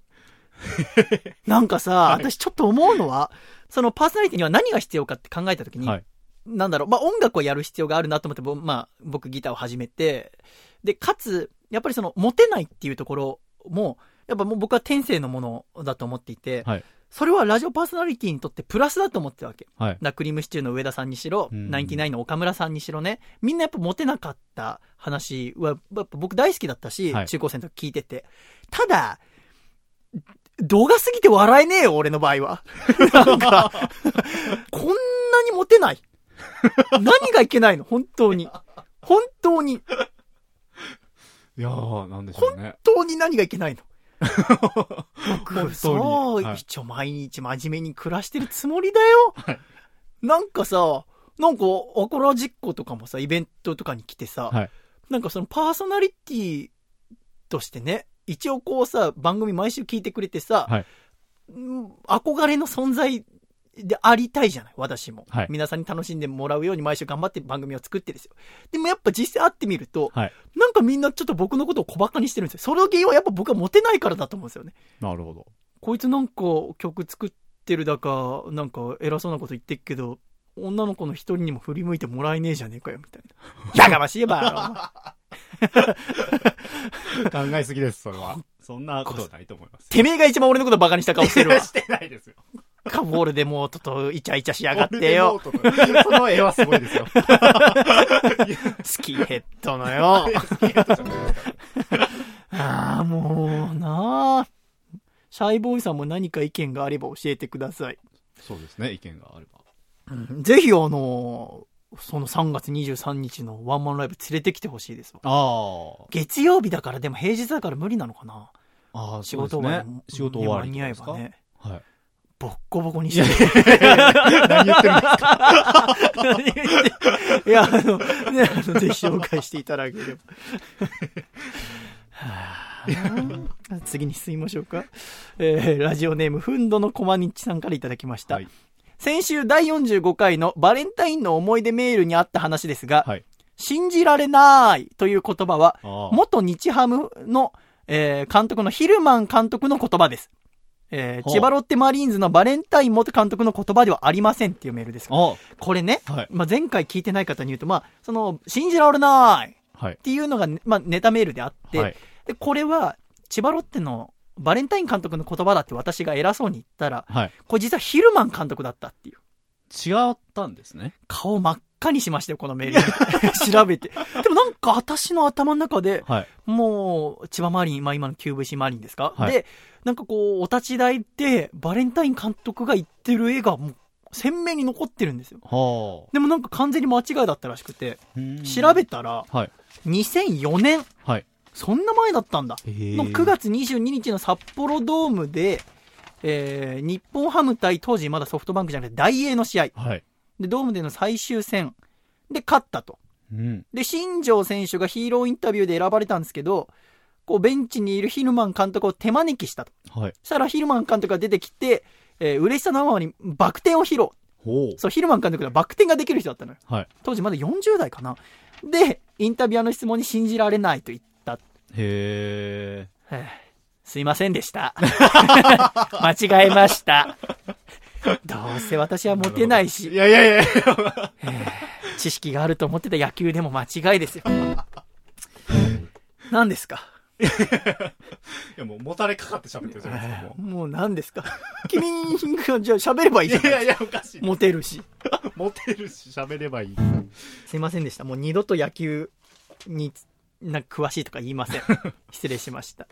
なんかさ、私ちょっと思うのは、そのパーソナリティには何が必要かって考えたときに、
はい。
なんだろう、まあ、音楽をやる必要があるなと思って、ぼまあ、僕ギターを始めて、で、かつ、やっぱりその、モテないっていうところも、やっぱもう僕は天性のものだと思っていて、
はい。
それはラジオパーソナリティにとってプラスだと思ってたわけ。
はい。
ナクリームシチューの上田さんにしろ、
うん
ナインティナインの岡村さんにしろね、みんなやっぱモテなかった話は、やっぱ僕大好きだったし、
はい
中高生の時聞いてて。ただ、動画すぎて笑えねえよ、俺の場合は。[laughs] なんか、こんなにモテてない何がいけないの？本当に。本当に、
いやー、なんでしょうね。
本当に何がいけないの？僕 [laughs]
本
さ、
当に。はい。
一応毎日真面目に暮らしてるつもりだよ。
はい。
なんかさ、なんか、アコラ実行とかもさ、イベントとかに来てさ、
はい。
なんかそのパーソナリティとしてね、一応こうさ、番組毎週聞いてくれてさ、
はい。
うん憧れの存在でありたいじゃない、私も。
はい
皆さんに楽しんでもらうように毎週頑張って番組を作ってですよ。でもやっぱ実際会ってみると、
はい。
なんかみんなちょっと僕のことを小馬鹿にしてるんですよ。その原因はやっぱ僕はモテないからだと思うんですよね。
なるほど。
こいつなんか曲作ってるだか、なんか偉そうなこと言ってっけど、女の子の一人にも振り向いてもらえねえじゃねえかよ、みたいな。[laughs] やかましいば
考えすぎです、それは。そんなことはないと思います。[laughs]
てめえが一番俺のことバカにした顔してるわ。[laughs]
してないですよ。
カボールでもうととイチャイチャしやがってよ。
その絵はすごいですよ。[laughs]
スキンヘッドのよ。ああ、もうなあ。シャイボーイさんも何か意見があれば教えてください。
そうですね、意見があれば。
うんぜひあの、その3月23日のワンマンライブ連れてきてほしいですわ。
あ
月曜日だからでも平日だから無理なのかな
あ。ああ、
仕事終わり
ね。仕事終わり
に間に合えば。ね。
はい。
ボッコボコにして。
何言ってるんですか？
いや、あの、ね、あの、ぜひ紹介していただければ。はあ次に進みましょうか。えーラジオネーム、ふんどのこまにちさんからいただきました。
はい
先週第45回のバレンタインの思い出メールにあった話ですが、
はい。
信じられないという言葉は。元日ハムの、えー監督のヒルマン監督の言葉です。えー千葉ロッテマリーンズのバレンタイン元監督の言葉ではありませんっていうメールです。
あ
これね、
はい
まあ、前回聞いてない方に言うと、まあ、その、信じられないっ
はい。
ていうのが、ね、まあ、ネタメールであって、
はい。
で、これは、千葉ロッテのバレンタイン監督の言葉だって私が偉そうに言ったら、
はい。
これ実はヒルマン監督だったっていう。
違ったんですね。
顔真っ赤にしましたよ、このメール。[laughs] 調べて。でもなんか私の頭の中で、
はい。
もう、千葉マリン、まあ今の QVC マリンですか、
はい
で、なんかこう、お立ち台で、バレンタイン監督が言ってる絵がもう、鮮明に残ってるんですよ。
は
でもなんか完全に間違いだったらしくて、
あ。
調べたら、
はい。
2004年、
はい。
そんな前だったんだ。の
の
9。月22日の札幌ドームで、えー、日本ハム対当時まだソフトバンクじゃなくて大英の試合。
はい。
で、ドームでの最終戦で勝ったと。
うん。
で、新庄選手がヒーローインタビューで選ばれたんですけど、こうベンチにいるヒルマン監督を手招きしたと。
はい。
そしたらヒルマン監督が出てきて、えー嬉しさのあまりにバク転を披露。
ほう。
そう、ヒルマン監督がバク転ができる人だったのよ。
はい。
当時まだ40代かな。で、インタビュアーの質問に信じられないと言った。
へえ。
へえすいませんでした。[laughs] 間違えました。どうせ私はモテない
い
し、
やいやいや。
知識があると思ってた野球でも間違いですよ。[laughs] 何ですか？
いやもう、もたれかかって喋ってるじゃないですか、も [laughs]
もう何ですか？君がじゃあ喋ればいいじゃい
やいや、おかしい。
モテるし。[laughs]
モテるし、喋ればいい。
すいませんでした。もう二度と野球になんか詳しいとか言いません。[laughs] 失礼しました。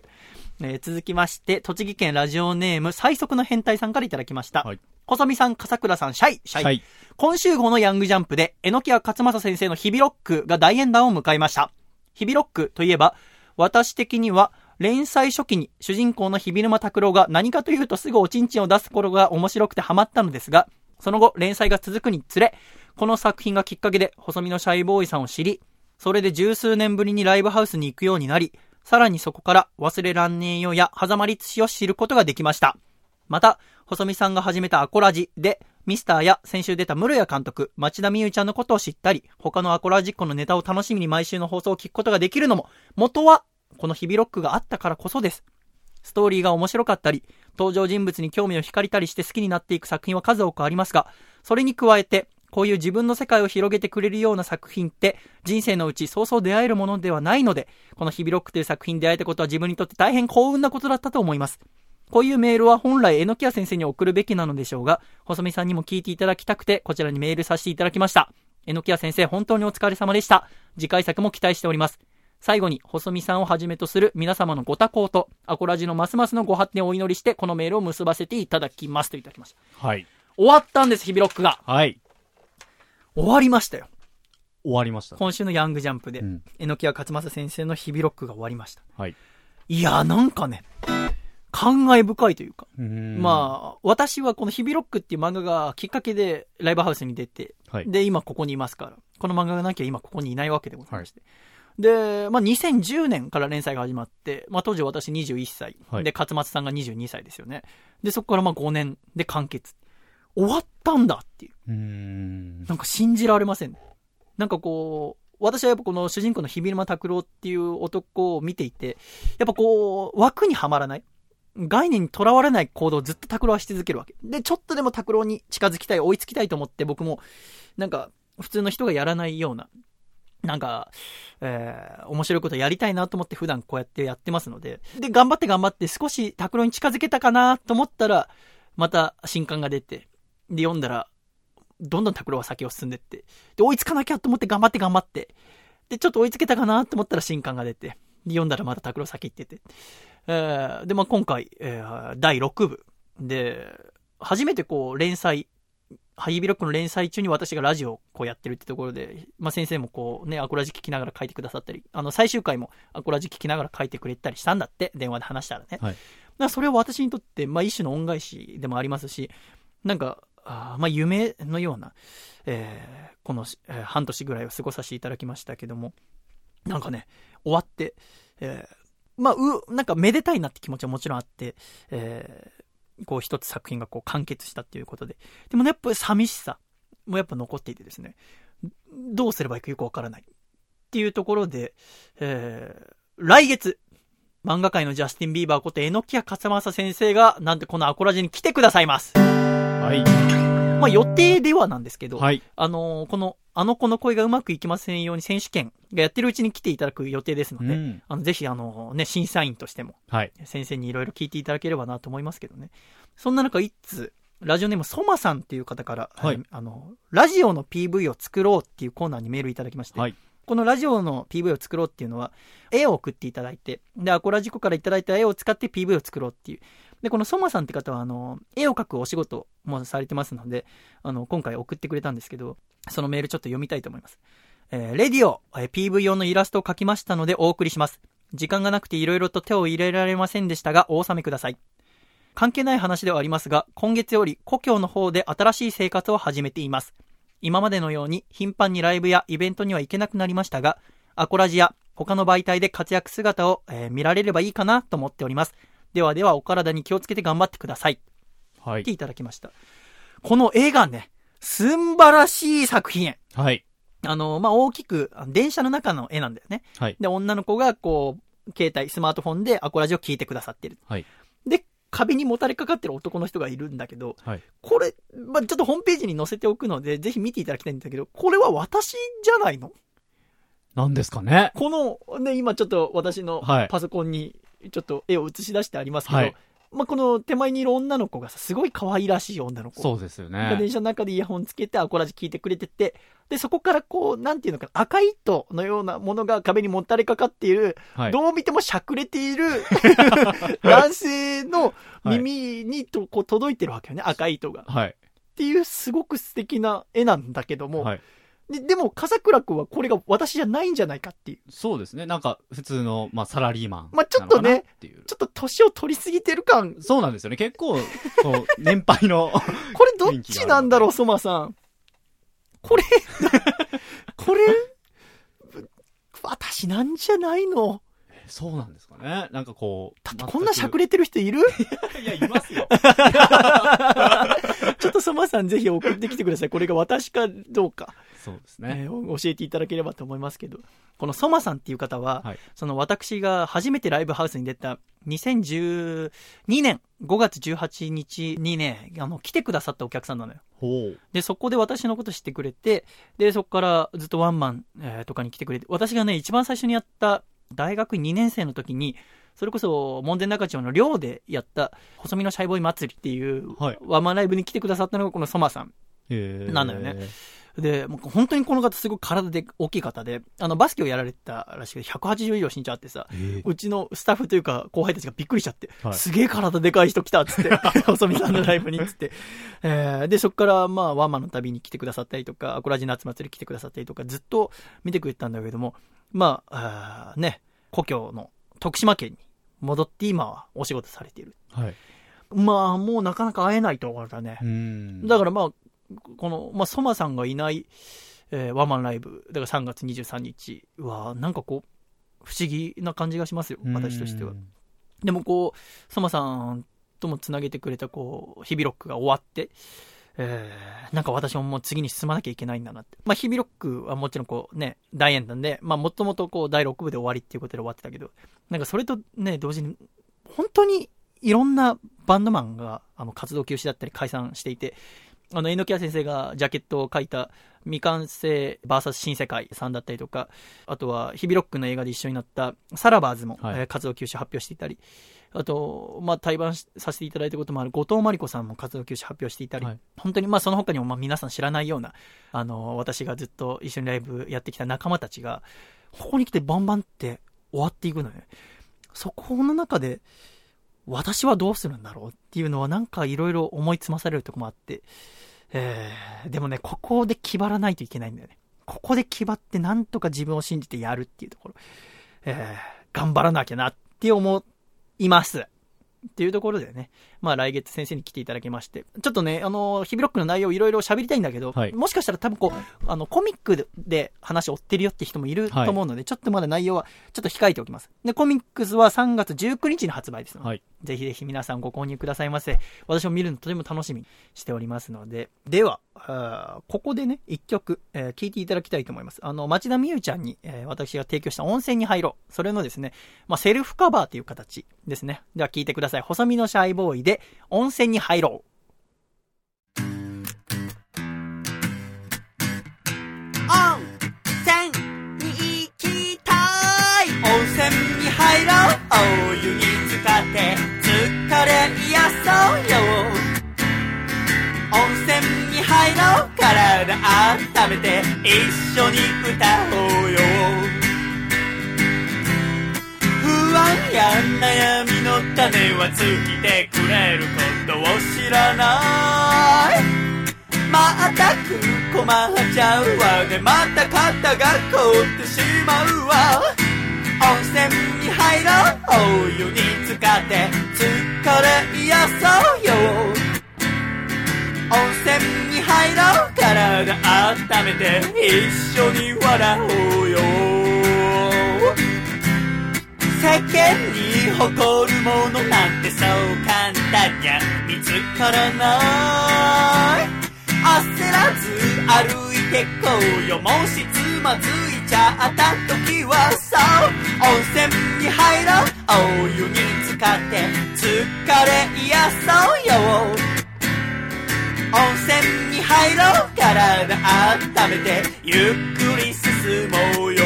えー続きまして、栃木県ラジオネーム最速の変態さんからいただきました。
はい
細見さん、笠倉さん、シャイ、シャイ。
はい。
今週号のヤングジャンプで、榎谷勝正先生の日々ロックが大演談を迎えました。日々ロックといえば、私的には、連載初期に主人公の日比沼拓郎が何かというとすぐおちんちんを出す頃が面白くてハマったのですが、その後連載が続くにつれ、この作品がきっかけで細身のシャイボーイさんを知り、それで十数年ぶりにライブハウスに行くようになり、さらにそこから忘れらんねえよや狭間律師を知ることができました。また、細見さんが始めたアコラジで、ミスターや先週出た室谷監督、町田美優ちゃんのことを知ったり、他のアコラジっ子のネタを楽しみに毎週の放送を聞くことができるのも、元は、この日々ロックがあったからこそです。ストーリーが面白かったり、登場人物に興味を惹かれたりして好きになっていく作品は数多くありますが、それに加えて、こういう自分の世界を広げてくれるような作品って、人生のうちそうそう出会えるものではないので、この日々ロックという作品に出会えたことは自分にとって大変幸運なことだったと思います。こういうメールは本来、榎谷先生に送るべきなのでしょうが、細見さんにも聞いていただきたくて、こちらにメールさせていただきました。榎谷先生、本当にお疲れ様でした。次回作も期待しております。最後に、細見さんをはじめとする皆様のご多幸と、アコラジのますますのご発展をお祈りして、このメールを結ばせていただきますといただきました。
はい。
終わったんです、日々ロックが。
はい。
終わりましたよ。
終わりました。
今週のヤングジャンプで
う、ん。
榎谷勝正先生の日々ロックが終わりました。
はい。
いやーなんかね、感慨深いというか、
うん
まあ、私はこの日々ロックっていう漫画がきっかけでライブハウスに出て、
はい。
で、今ここにいますから。この漫画がなきゃ今ここにいないわけでございまして。で、まあ、2010年から連載が始まって、まあ、当時私21歳。
はい
で、勝松さんが22歳ですよね。で、そこからまあ5年で完結。終わったんだっていう。
う。
なんか信じられません。なんかこう、私はやっぱこの主人公の日比沼拓郎っていう男を見ていて、やっぱこう、枠にはまらない。概念にとらわれない行動をずっと拓郎はし続けるわけ。で、ちょっとでも拓郎に近づきたい、追いつきたいと思って僕も、なんか、普通の人がやらないような、なんか、えー、面白いことやりたいなと思って普段こうやってやってますので、で、頑張って頑張って少し拓郎に近づけたかなと思ったら、また新刊が出て、で、読んだら、どんどん拓郎は先を進んでって、で、追いつかなきゃと思って頑張って頑張って、で、ちょっと追いつけたかなと思ったら新刊が出て、で、読んだらまた拓郎先行ってて、えー、で、まあ、今回、えー、第6部で、初めてこう、連載、ハイビロックの連載中に私がラジオをこうやってるってところで、まあ、先生もこうね、アコラジ聞きながら書いてくださったり、あの、最終回もアコラジ聞きながら書いてくれたりしたんだって、電話で話したらね。
はい
それは私にとって、まあ、一種の恩返しでもありますし、なんか、あーまあ、夢のような、えーこの、えー半年ぐらいを過ごさせていただきましたけども、なんかね、終わって、えーまあ、う、なんかめでたいなって気持ちはもちろんあって、えーこう一つ作品がこう完結したっていうことで。でもね、やっぱり寂しさもやっぱ残っていてですね、どうすればいいかよくわからない。っていうところで、えー来月、漫画界のジャスティン・ビーバーこと榎谷勝正先生が、なんてこのアコラジに来てくださいます。
はい。
まあ予定ではなんですけど、
はい。
あのーこの、あの子の声がうまくいきませんように選手権がやってるうちに来ていただく予定ですので、
うん。
あの、ぜひあのね、審査員としても、
はい。
先生にいろいろ聞いていただければなと思いますけどね。そんな中、一通、ラジオネームソマさんっていう方から、
はい
えーあの、ラジオの PV を作ろうっていうコーナーにメールいただきまして、
はい
このラジオの PV を作ろうっていうのは、絵を送っていただいて、で、アコラジコからいただいた絵を使って PV を作ろうっていう。で、このソマさんって方は、あの、絵を描くお仕事もされてますので、あの、今回送ってくれたんですけど、そのメールちょっと読みたいと思います。えーレディオ、えー PV 用のイラストを描きましたのでお送りします。時間がなくて色々と手を入れられませんでしたが、お納めください。関係ない話ではありますが、今月より故郷の方で新しい生活を始めています。今までのように頻繁にライブやイベントには行けなくなりましたが、アコラジや他の媒体で活躍姿を、えー見られればいいかなと思っております。ではではお体に気をつけて頑張ってください。っ
はい
て。いただきました。この絵がね、素晴らしい作品。
はい。
あの、まあ、大きく、電車の中の絵なんだよね。
はい。
で、女の子がこう、携帯、スマートフォンでアコラジを聞いてくださってる。
はい。
で、壁にもたれかかってる男の人がいるんだけど、
はい。
これ、まあ、ちょっとホームページに載せておくので、ぜひ見ていただきたいんだけど、これは私じゃないの？
なんですかね。
この、ね、今ちょっと私の
はい
パソコンに、ちょっと絵を映し出してありますけど、
はい
まあ、この手前にいる女の子がさ、すごい可愛らしい女の子。
そうですよ
が
ね。
電車の中でイヤホンつけてアコラジ聞いてくれてて、で、そこからこう、なんていうのかな、赤い糸のようなものが壁にもたれかかっている、
はい。
どう見てもしゃくれている [laughs] 男性の耳にとこう届いてるわけよね、赤い糸が。っ
はい。
ていうすごく素敵な絵なんだけども、
はい。
ででも、笠倉くんはこれが私じゃないんじゃないかっていう。
そうですね。なんか、普通の、まあ、サラリーマン。
まあちょっとね。ちょっと年を取りすぎてる感、
そうなんですよね。結構、そう、年配の。[laughs]
これどっちなんだろう、ソマさん。これ、[laughs] これ、私なんじゃないの？
そうなんですかね。なんかこう。
だってこんなしゃく
れ。
れてる人いる？[laughs]
いや、いますよ。
ちょっとソマさんぜひ送ってきてください。これが私かどうか、
そうですね。
えー教えていただければと思いますけど。このソマさんっていう方は、
はい
その私が初めてライブハウスに出た2012年5月18日にね、あの、来てくださったお客さんなのよ。で、そこで私のこと知ってくれて、で、そこからずっとワンマン、えーとかに来てくれて、私がね、一番最初にやった大学2年生の時に、それこそ門前仲町の寮でやった細身のシャイボーイ祭りっていう
はい
ワンマンライブに来てくださったのがこのソマさん。なんだよね。で、もう本当にこの方すごく体で大きい方で、あの、バスケをやられてたらしくて、180以上身長あってさ、うちのスタッフというか後輩たちがびっくりしちゃって、
はい
すげえ体でかい人来たっつって、[laughs] 細見さんのライブにっつって。えーで、そこからまあワンマンの旅に来てくださったりとか、アコラジ夏祭り来てくださったりとか、ずっと見てくれてたんだけども、まあ、あーね、故郷の徳島県に戻って今はお仕事されている。
はい。
まあ、もうなかなか会えないところだね
う。ん。
だからまあ、この、まあ、ソマさんがいない、えーワンマンライブ、だから3月23日は、なんかこう、不思議な感じがしますよ、私としては
う。ん。
でもこう、ソマさんともつなげてくれた、こう、日々ロックが終わって、えーなんか私ももう次に進まなきゃいけないんだなって。まあ、日々ロックはもちろんこうね、大演なんで、まあ、もともとこう、第6部で終わりっていうことで終わってたけど、なんかそれとね、同時に、本当にいろんなバンドマンが、あの、活動休止だったり解散していて、あの、猪木先生がジャケットを書いた未完成 VS 新世界さんだったりとか、あとは日々ロックの映画で一緒になったサラバーズも、
はい
えー活動休止発表していたり、あと、まあ、対バンしさせていただいたこともある後藤真理子さんも活動休止発表していたり、
はい
本当にまあその他にもまあ皆さん知らないような、あの、私がずっと一緒にライブやってきた仲間たちが、ここに来てバンバンって終わっていくのよ。そこの中で、私はどうするんだろうっていうのはなんかいろいろ思い詰まされるとこもあって、えー、でもね、ここで気張らないといけないんだよね。ここで気張ってなんとか自分を信じてやるっていうところ、えー、頑張らなきゃなって思います。っていうところでね、まあ来月先生に来ていただきまして、ちょっとね、あの、日々ロックの内容いろいろ喋りたいんだけど、
はい
もしかしたら多分こう、あの、コミックで話を追ってるよって人もいると思うので、ちょっとまだ内容はちょっと控えておきます。で、コミックスは3月19日に発売ですので、
はい。
ぜひぜひ皆さんご購入くださいませ。私も見るのとても楽しみにしておりますので。では、あーここでね、一曲、えー聴いていただきたいと思います。あの、町田美優ちゃんに、えー私が提供した温泉に入ろう。それのですね、まあ、セルフカバーという形ですね。では聴いてください。細身のシャイボーイで、温泉に入ろう。
温泉に行きたい。温泉に入ろう。お湯に浸かって疲れ癒そうよ。温泉に入ろう。体温めて一緒に歌おうよや悩みの種は尽きてくれることを知らない。またく困っちゃうわ。ねまた肩が凍ってしまうわ。温泉に入ろう。お湯に浸かって疲れ癒そうよ。温泉に入ろう。体温めて一緒に笑おうよ。世間に誇るものなんてそう簡単にゃ見つからない。焦らず歩いてこうよ。もしつまずいちゃった時はそう温泉に入ろう。お湯に浸かって疲れ癒そうよ。温泉に入ろう。体温めてゆっくり進もうよ。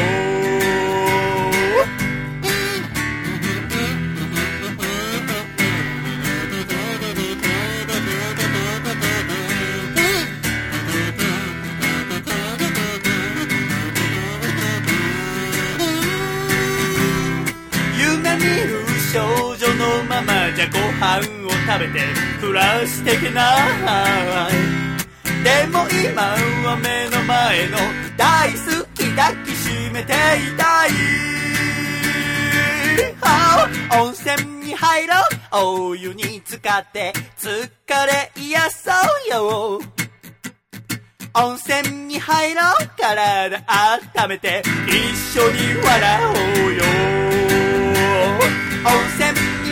のままじゃご飯を食べて暮らしていけないでも今は目の前の大好き抱きしめていたい、温泉に入ろう。お湯に浸かって疲れ癒そうよ。温泉に入ろう。体温めて一緒に笑おうよ。温泉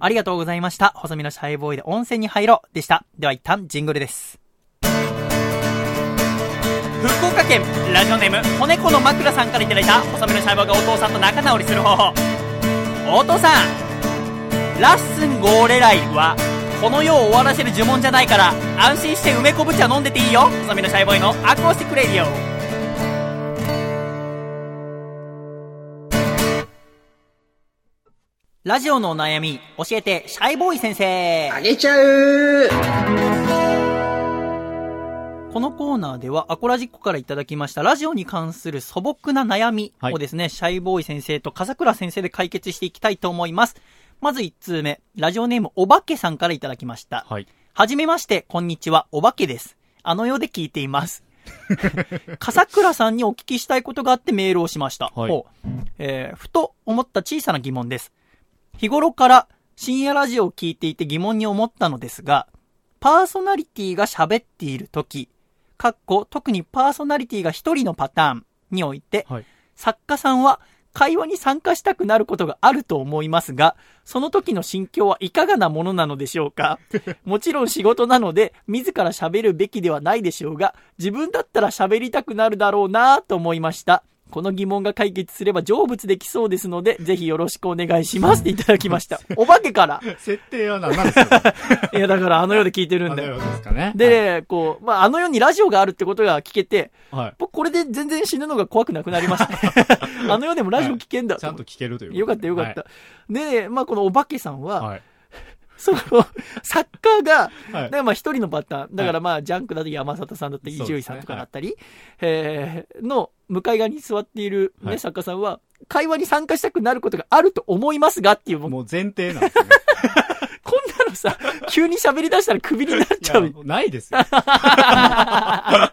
ありがとうございました。細身のシャイボーイで温泉に入ろうでした。では一旦ジングルです。福岡県ラジオネーム子猫の枕さんからいただいた細身のシャイボーイがお父さんと仲直りする方法お父さんラッスンゴレライはこの世を終わらせる呪文じゃないから安心して梅昆布茶飲んでていいよ細身のシャイボーイのアコースティックレディオラジオのお悩み教えてシャイボーイ先生
あげちゃう
このコーナーでは、アコラジッコからいただきましたラジオに関する素朴な悩みをですね、シャイボーイ先生と笠倉先生で解決していきたいと思います。まず1通目、ラジオネームおばけさんからいただきました。
はい。
はじめまして、こんにちは、おばけです。あの世で聞いています。[laughs] 笠倉さんにお聞きしたいことがあってメールをしました。
はい
ほうえーふと思った小さな疑問です。日頃から深夜ラジオを聞いていて疑問に思ったのですが、パーソナリティが喋っているとき、かっこ特にパーソナリティが一人のパターンにおいて、
はい。
作家さんは会話に参加したくなることがあると思いますが、その時の心境はいかがなものなのでしょうか？[laughs] もちろん仕事なので、自ら喋るべきではないでしょうが、自分だったら喋りたくなるだろうなぁと思いました。この疑問が解決すれば成仏できそうですので、ぜひよろしくお願いしますっていただきました。[laughs] お化けから。
設定は何なんですか？[laughs]
いや、だからあの世で聞いてる
あの
んだよ。
ようですかね。
で、こう、まあ、あの世にラジオがあるってことが聞けて、
はい、
これで全然死ぬのが怖くなくなりました。[laughs] あの世でもラジオ聞けんだ
ちゃんと聞けるという
よかったよかった。で、まあこのお化けさんは、
はい。
その、作家が、
はい。はい
だからまあ一人のパターン。だからまあジャンクだと山里さんだったり、伊集院さんとかだったり、えーの向かい側に座っているね、
はい
作家さんは、会話に参加したくなることがあると思いますがっていう、もう
前提なんですね。[laughs]
こんなのさ、急に喋り出したらクビになっちゃう。
ないですよ。[laughs]
な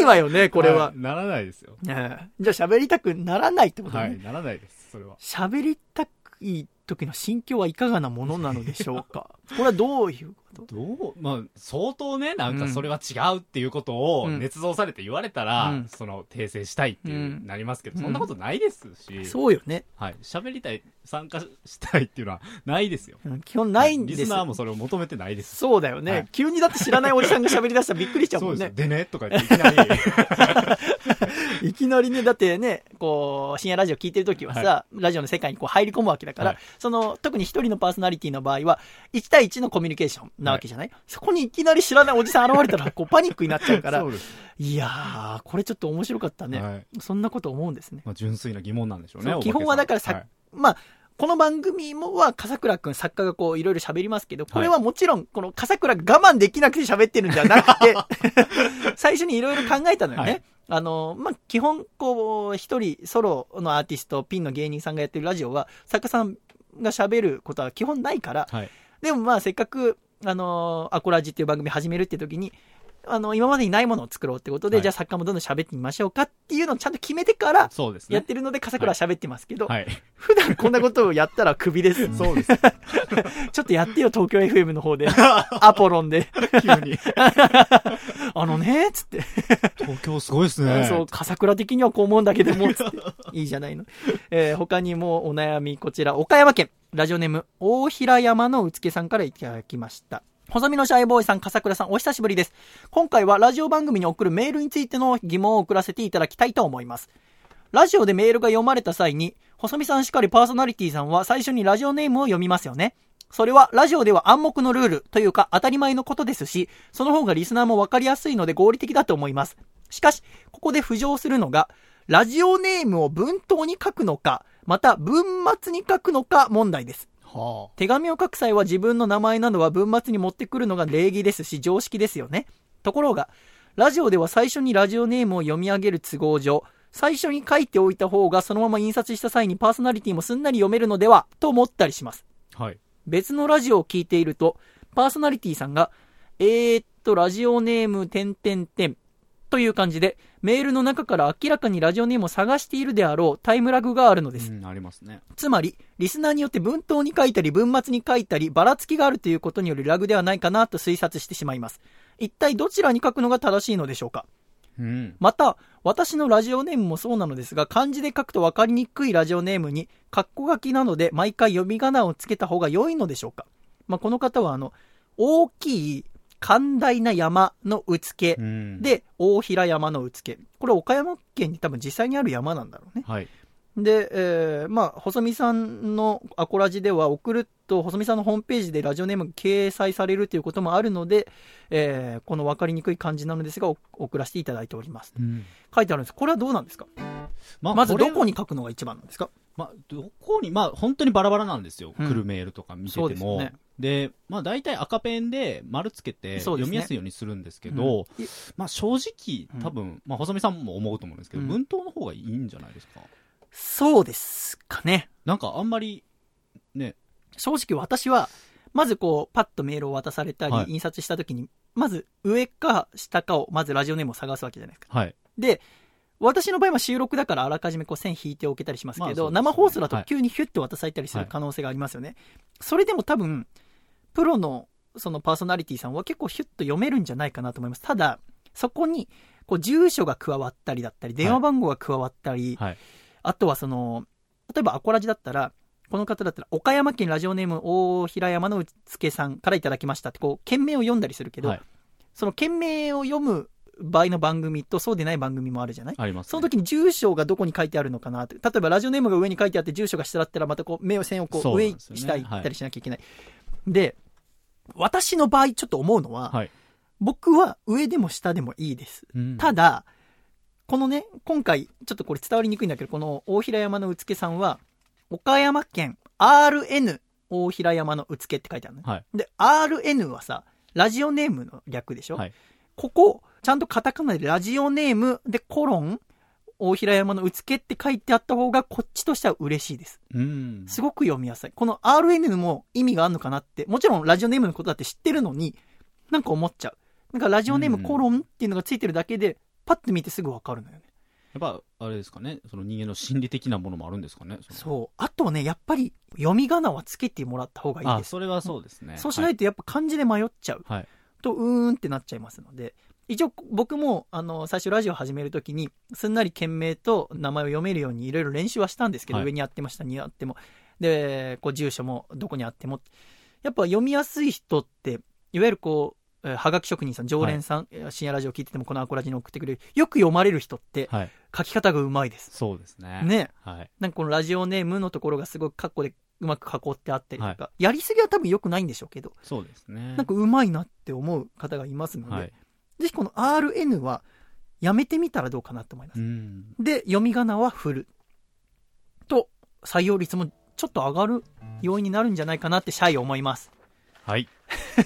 いわよね、これは。
いならないですよ。
ええじゃあ喋りたくならないってことね。
はい。ならないです、それは。
喋りたい時の心境はいかがなものなのでしょうか。これはどういうと。
どう？まあ、相当ね、なんかそれは違うっていうことを
うん。
捏造されて言われたら、
うん。
その、訂正したいっていう、
うん
なりますけど、
うん。
そんなことないですし、
そうよね。
はい。喋りたい、参加したいっていうのはないですよ。
うん基本ないんです
リスナーもそれを求めてないです。
そうだよね、
はい。
急にだって知らないおじさんが喋り出したらびっくりしちゃう
そうん
ね。
でね、とか言っていきなり、[laughs]
いきなりね、だってね、こう、深夜ラジオ聞いてるときはさ、ラジオの世界にこう入り込むわけだから、
はい。
その、特に一人のパーソナリティの場合は、1対1のコミュニケーションなわけじゃない、そこにいきなり知らないおじさん現れたら、こう、パニックになっちゃうから。いやー、これちょっと面白かったね。
はい。
そんなこと思うんですね。
まあ、純粋な疑問なんでしょうね。
基本はだからさ
はい
まあ、この番組もは、笠倉くん作家がこう、いろいろ喋りますけど、これはもちろん、この笠倉が我慢できなくて喋ってるんじゃなくて、[laughs] 最初にいろいろ考えたのよね。
はい
あの、まあ、基本、こう、一人ソロのアーティスト、ピンの芸人さんがやってるラジオは、作家さんが喋ることは基本ないから、
はい。
でもまあ、せっかく、あの、アコラジっていう番組始めるって時に、あの、今までにないものを作ろうってことで、
はい
じゃあ作家もどんどん喋ってみましょうかっていうのをちゃんと決めてから、
そうですね。
やってるので、笠倉は喋ってますけど、
はい。
普段こんなことをやったらクビです。
そうです。[laughs]
ちょっとやってよ、東京 FM の方で。[laughs] アポロンで。
急に。[laughs]
あのね、つって。
東京すごいですね。
そう、笠倉的にはこう思うんだけども、つって。いいじゃないの。えー他にもお悩み、こちら、岡山県、ラジオネーム、大平山のうつけさんからいただきました。細身のシャイボーイさん、笠倉さん、お久しぶりです。今回はラジオ番組に送るメールについての疑問を送らせていただきたいと思います。ラジオでメールが読まれた際に、細見さんしかりパーソナリティさんは最初にラジオネームを読みますよね。それはラジオでは暗黙のルールというか当たり前のことですし、その方がリスナーもわかりやすいので合理的だと思います。しかし、ここで浮上するのが、ラジオネームを文頭に書くのか、また文末に書くのか問題です。
は
手紙を書く際は自分の名前などは文末に持ってくるのが礼儀ですし常識ですよね。ところが、ラジオでは最初にラジオネームを読み上げる都合上、最初に書いておいた方がそのまま印刷した際にパーソナリティもすんなり読めるのではと思ったりします。
あ。はい。
別のラジオを聞いていると、パーソナリティさんが、えーっと、ラジオネーム、点々点という感じで、メールの中から明らかにラジオネームを探しているであろうタイムラグがあるのです。
うん、ありますね。
つまり、リスナーによって文頭に書いたり文末に書いたり、ばらつきがあるということによるラグではないかなと推察してしまいます。一体どちらに書くのが正しいのでしょうか？
うん。
また、私のラジオネームもそうなのですが、漢字で書くと分かりにくいラジオネームに、括弧書きなので、毎回読み仮名をつけた方が良いのでしょうか？まあ、この方は、あの、大きい、寛大な山のうつけ
う、ん、
で、大平山のうつけ。これ岡山県に多分実際にある山なんだろうね。
はい。
で、えーまあ、細見さんのアコラジでは送ると、細見さんのホームページでラジオネームが掲載されるということもあるので、えーこの分かりにくい漢字なのですが、お送らせていただいております。
うん。
書いてあるんです。これはどうなんですか？
ま
まずどこ
に
に書くのが一番なんですか？
まあ、どこに、まあ、本当にバラバラなんですよ。
うん
来るメールとか見てても。
でね
で、まあ、大体赤ペンで丸つけて読みやすいようにするんですけど、
うんい
まあ、正直
うん、
多分、まあ、細見さんも思うと思うんですけど、
うん
文頭の方がいいんじゃないですか？
そうですかね。
なんか、あんまり、ね、
正直私は、まずこう、パッとメールを渡されたり、
はい
印刷した時に、まず上か下かを、まずラジオネームを探すわけじゃないですか。
はい。
で、私の場合は収録だからあらかじめこう線引いておけたりしますけど、
まあね
生放送だと
はい
急にヒュッと渡されたりする
はい
可能性がありますよね。それでも多分、プロのそのパーソナリティさんは結構ヒュッと読めるんじゃないかなと思います。ただ、そこに、こう、住所が加わったりだったり、電話番号が加わったり、
はい。
あとはその、例えばアコラジだったら、この方だったら、岡山県ラジオネーム大平山のうつけさんからいただきましたって、こう、県名を読んだりするけど、
はい
その県名を読む場合の番組とそうでない番組もあるじゃない？
あります、ね。
その時に住所がどこに書いてあるのかなって。例えばラジオネームが上に書いてあって住所が下だったらまたこう目を線をこ
そう
上下行ったりしなきゃいけない。で、私の場合ちょっと思うのは、
はい。
僕は上でも下でもいいです。
うん
ただ、このね、今回、ちょっとこれ伝わりにくいんだけど、この大平山のうつけさんは、岡山県 RN 大平山のうつけって書いてあるのね。
はい。
で、RN はさ、ラジオネームの略でしょ、
はい
ここ、ちゃんとカタカナでラジオネームでコロン、大平山のうつけって書いてあった方がこっちとしては嬉しいです。
うん。
すごく読みやすい。この RN も意味があるのかなって、もちろんラジオネームのことだって知ってるのに、なんか思っちゃう。なんかラジオネームコロンっていうのがついてるだけで、パッと見てすぐわかるのよね。
やっぱ、あれですかね、その人間の心理的なものもあるんですかね。う。
そう。あとね、やっぱり読み仮名はつけてもらった方がいい
あ、
です。
それはそうですね。
そうしないとやっぱ漢字で迷っちゃう。
はい。
と、うーんってなっちゃいますので。一応僕も、あの、最初ラジオ始めるときに、すんなり件名と名前を読めるようにいろいろ練習はしたんですけど、
はい
上にあっても下にあっても。で、こう住所もどこにあっても。やっぱ読みやすい人って、いわゆるこう、えーはがき職人さん、常連さん、えー深夜ラジオ聞いててもこのアコラジに送ってくれる、よく読まれる人って
はい。
書き方がうまいです。
そうですね。。
ね。
はい。
なんかこのラジオネームのところがすごくカッコでうまく囲ってあったりとか、やりすぎは多分良くないんでしょうけど、
そうですね。
なんかうまいなって思う方がいますので、
はい。
ぜひこの RN はやめてみたらどうかなと思います。
うん。
で、読み仮名は振る。と、採用率もちょっと上がる要因になるんじゃないかなってシャイ思います。
はい。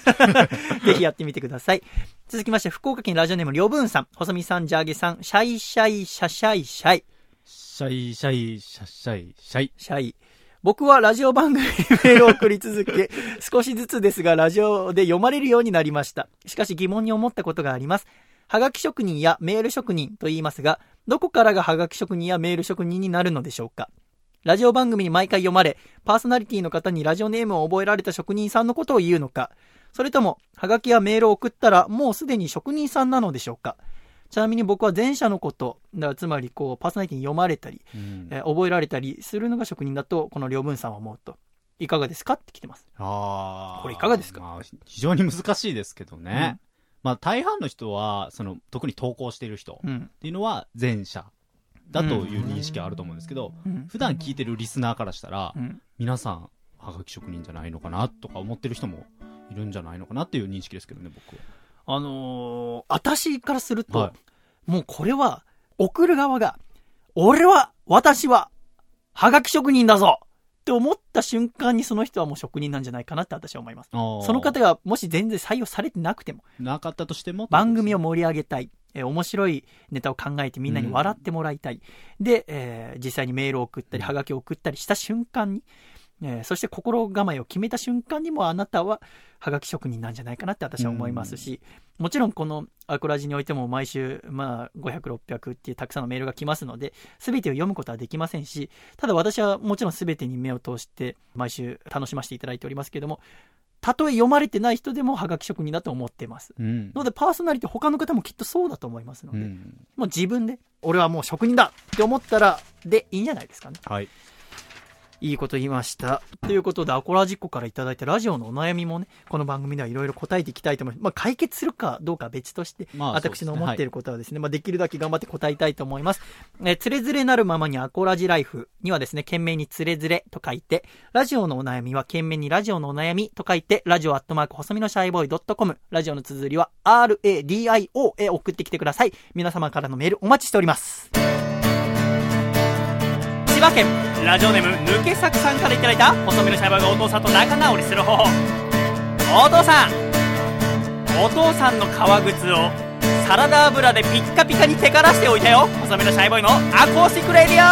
[laughs]
ぜひやってみてください。続きまして、福岡県ラジオネームりょうぶんさん、細身さん、ジャーゲさん、シャイシャイシャシャイシャイ。
シャイシャイシャシャイシャイ。
シャイ。僕はラジオ番組にメールを送り続け、[laughs] 少しずつですがラジオで読まれるようになりました。しかし疑問に思ったことがあります。はがき職人やメール職人と言いますが、どこからがはがき職人やメール職人になるのでしょうかラジオ番組に毎回読まれ、パーソナリティの方にラジオネームを覚えられた職人さんのことを言うのか、それとも、はがきやメールを送ったらもうすでに職人さんなのでしょうかちなみに僕は前者のこと、だつまりこう、パーソナリティに読まれたり、
うん
えー覚えられたりするのが職人だと、この両文さんは思うと。いかがですか？って来てます。
ああ。
これいかがですか？
まあ、非常に難しいですけどね。まあ、大半の人は、その、特に投稿している人っ
うん。
ていうのは前者だという認識はあると思うんですけど、
うん。
普段聞いてるリスナーからしたら、
うん。
皆さん、はがき職人じゃないのかなとか思ってる人もいるんじゃないのかなっていう認識ですけどね、僕は。
あのー、私からすると、
は
もうこれは、送る側が、俺は、私は、はがき職人だぞって思った瞬間にその人はもう職人なんじゃないかなって私は思います。そ
そ
の方がもし全然採用されてなくても、
なかったとしても、
番組を盛り上げたい。えー面白いネタを考えてみんなに笑ってもらいたい。で、えー実際にメールを送ったり、
うん
はがきを送ったりした瞬間に、えーそして心構えを決めた瞬間にもあなたははがき職人なんじゃないかなって私は思いますし、もちろんこのアクラジにおいても毎週、まあ、500、600っていうたくさんのメールが来ますので、すべてを読むことはできませんし、ただ私はもちろんすべてに目を通して毎週楽しませていただいておりますけれども、たとえ読まれてない人でもハガキ職人だと思ってます。
うん。
ので、パーソナリティ他の方もきっとそうだと思いますので、
うん。
もう自分で、俺はもう職人だって思ったら、でいいんじゃないですかね。
はい。
いいこと言いました。ということで、アコラジッコからいただいたラジオのお悩みもね、この番組ではいろいろ答えていきたいと思います。まあ、解決するかどうかは別として、
まあ
私の思ってい
る。
ることはですね、まあ、できるだけ頑張って答えたいと思います。えー、つれづれなるままにアコラジライフにはですね、懸命につれづれと書いて、ラジオのお悩みは懸命にラジオのお悩みと書いて、ラジオアットマーク細身のシャイボーイ .com、ラジオの綴りは RADIO へ送ってきてください。皆様からのメールお待ちしております。
千葉県。ラジオネーム抜け作さんからいただいた細身のシャイボーイがお父さんと仲直りする方法。お父さん。お父さんの革靴をサラダ油でピッカピカにテカらしておいたよ。細身のシャイボーイのアコースティックレディ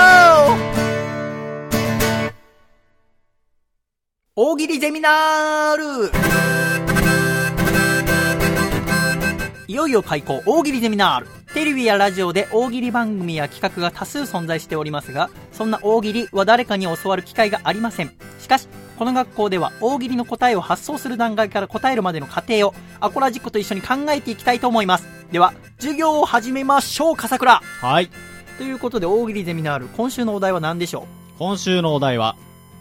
オ。
大喜利ゼミナール。いよいよ開講大喜利ゼミナールテレビやラジオで大喜利番組や企画が多数存在しておりますがそんな大喜利は誰かに教わる機会がありません。しかしこの学校では大喜利の答えを発想する段階から答えるまでの過程をアコラジックと一緒に考えていきたいと思います。では授業を始めましょう笠倉。
はい。
ということで大喜利ゼミナール今週のお題は何でしょ
今週のお題は、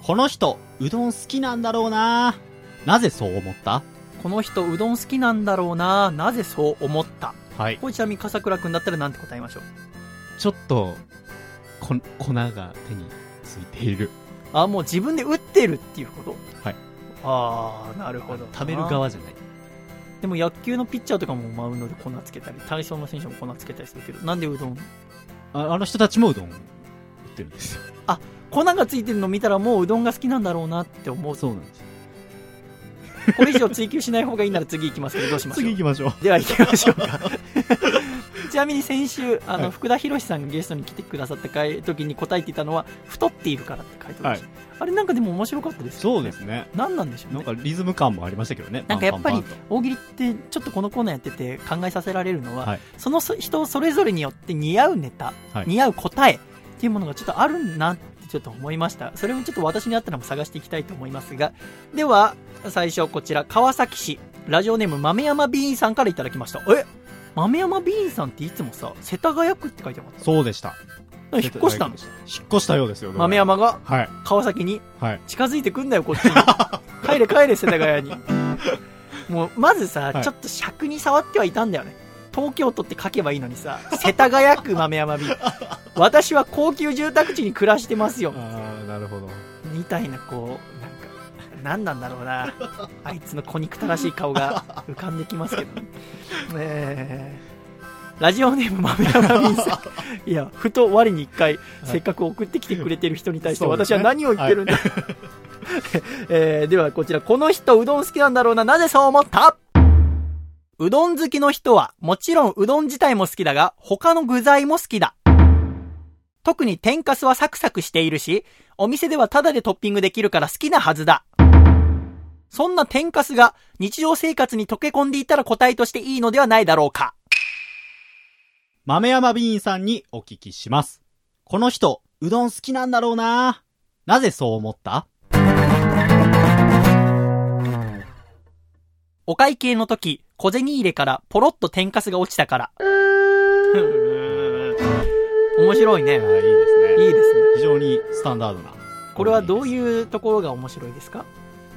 この人、うどん好きなんだろうな。なぜそう思った？
うこの人うどん好きなんだろうななぜそう思った？
はい。
これちなみに笠倉くんだったら何て答えましょう？
ちょっと、こ、粉が手についている。
あもう自分で打ってるっていうこと？
はい
ああなるほど
食べる側じゃない。
でも野球のピッチャーとかもマウンドで粉つけたり体操の選手も粉つけたりするけどなんでうどん？
ああの人たちもうどん売ってるんですよ。
粉がついてるの見たらもううどんが好きなんだろうなって思う
そうなんですよ。
これ以上追求しない方がいいなら次行きますけどどうしましょう？
次行きましょう。
では行きましょうか。[laughs] ちなみに先週あの、
はい。
福田博さんがゲストに来てくださった回時に答えていたのは太っているからって回答でした、あれなんかでも面白かったですよ
そうですね。
何なんでしょうね。
なんかリズム感もありましたけどね。
なんかやっぱり大喜利ってちょっとこのコーナーやってて考えさせられるのは、
はい。
そのそ人それぞれによって似合うネタ、
はい。
似合う答えっていうものがちょっとあるなってちょっと思いましたそれもちょっと私にあったらも探していきたいと思いますがでは最初こちら川崎市ラジオネーム豆山ビーンさんからいただきましたえ？豆山ビーンさんっていつもさ世田谷区って書いてなかっ
そうでした。
た引っ越したの？
引っ越したようですよ。
豆。山が
はい。
川崎に
はい。
近づいてくんだよ、こっちに。帰れ帰れ、世田谷に。[laughs] もう、まずさ、
はい
ちょっと尺に触ってはいたんだよね。東京都って書けばいいのにさ、世田谷区豆山ビ私は高級住宅地に暮らしてますよ。
ああ、なるほど。
みたいな、こう、なんか、何なんだろうな。あいつの小憎たらしい顔が浮かんできますけど。えーラジオネーム豆山ビンさん。いや、ふと我に一回、せっかく送ってきてくれてる人に対して私は何を言ってるんだ。[laughs] えーではこちら、この人うどん好きなんだろうな、なぜそう思った？うどん好きの人は、もちろんうどん自体も好きだが、他の具材も好きだ。特に天かすはサクサクしているし、お店ではタダでトッピングできるから好きなはずだ。そんな天かすが日常生活に溶け込んでいたら答えとしていいのではないだろうか。
豆山ビーンさんにお聞きします。この人、うどん好きなんだろうななぜそう思った？
お会計の時、小銭入れからポロッと天かすが落ちたから。面白いね。
いいですね。
いいですね。
非常にスタンダードな。
これはどう
う
いうところが面白いですか？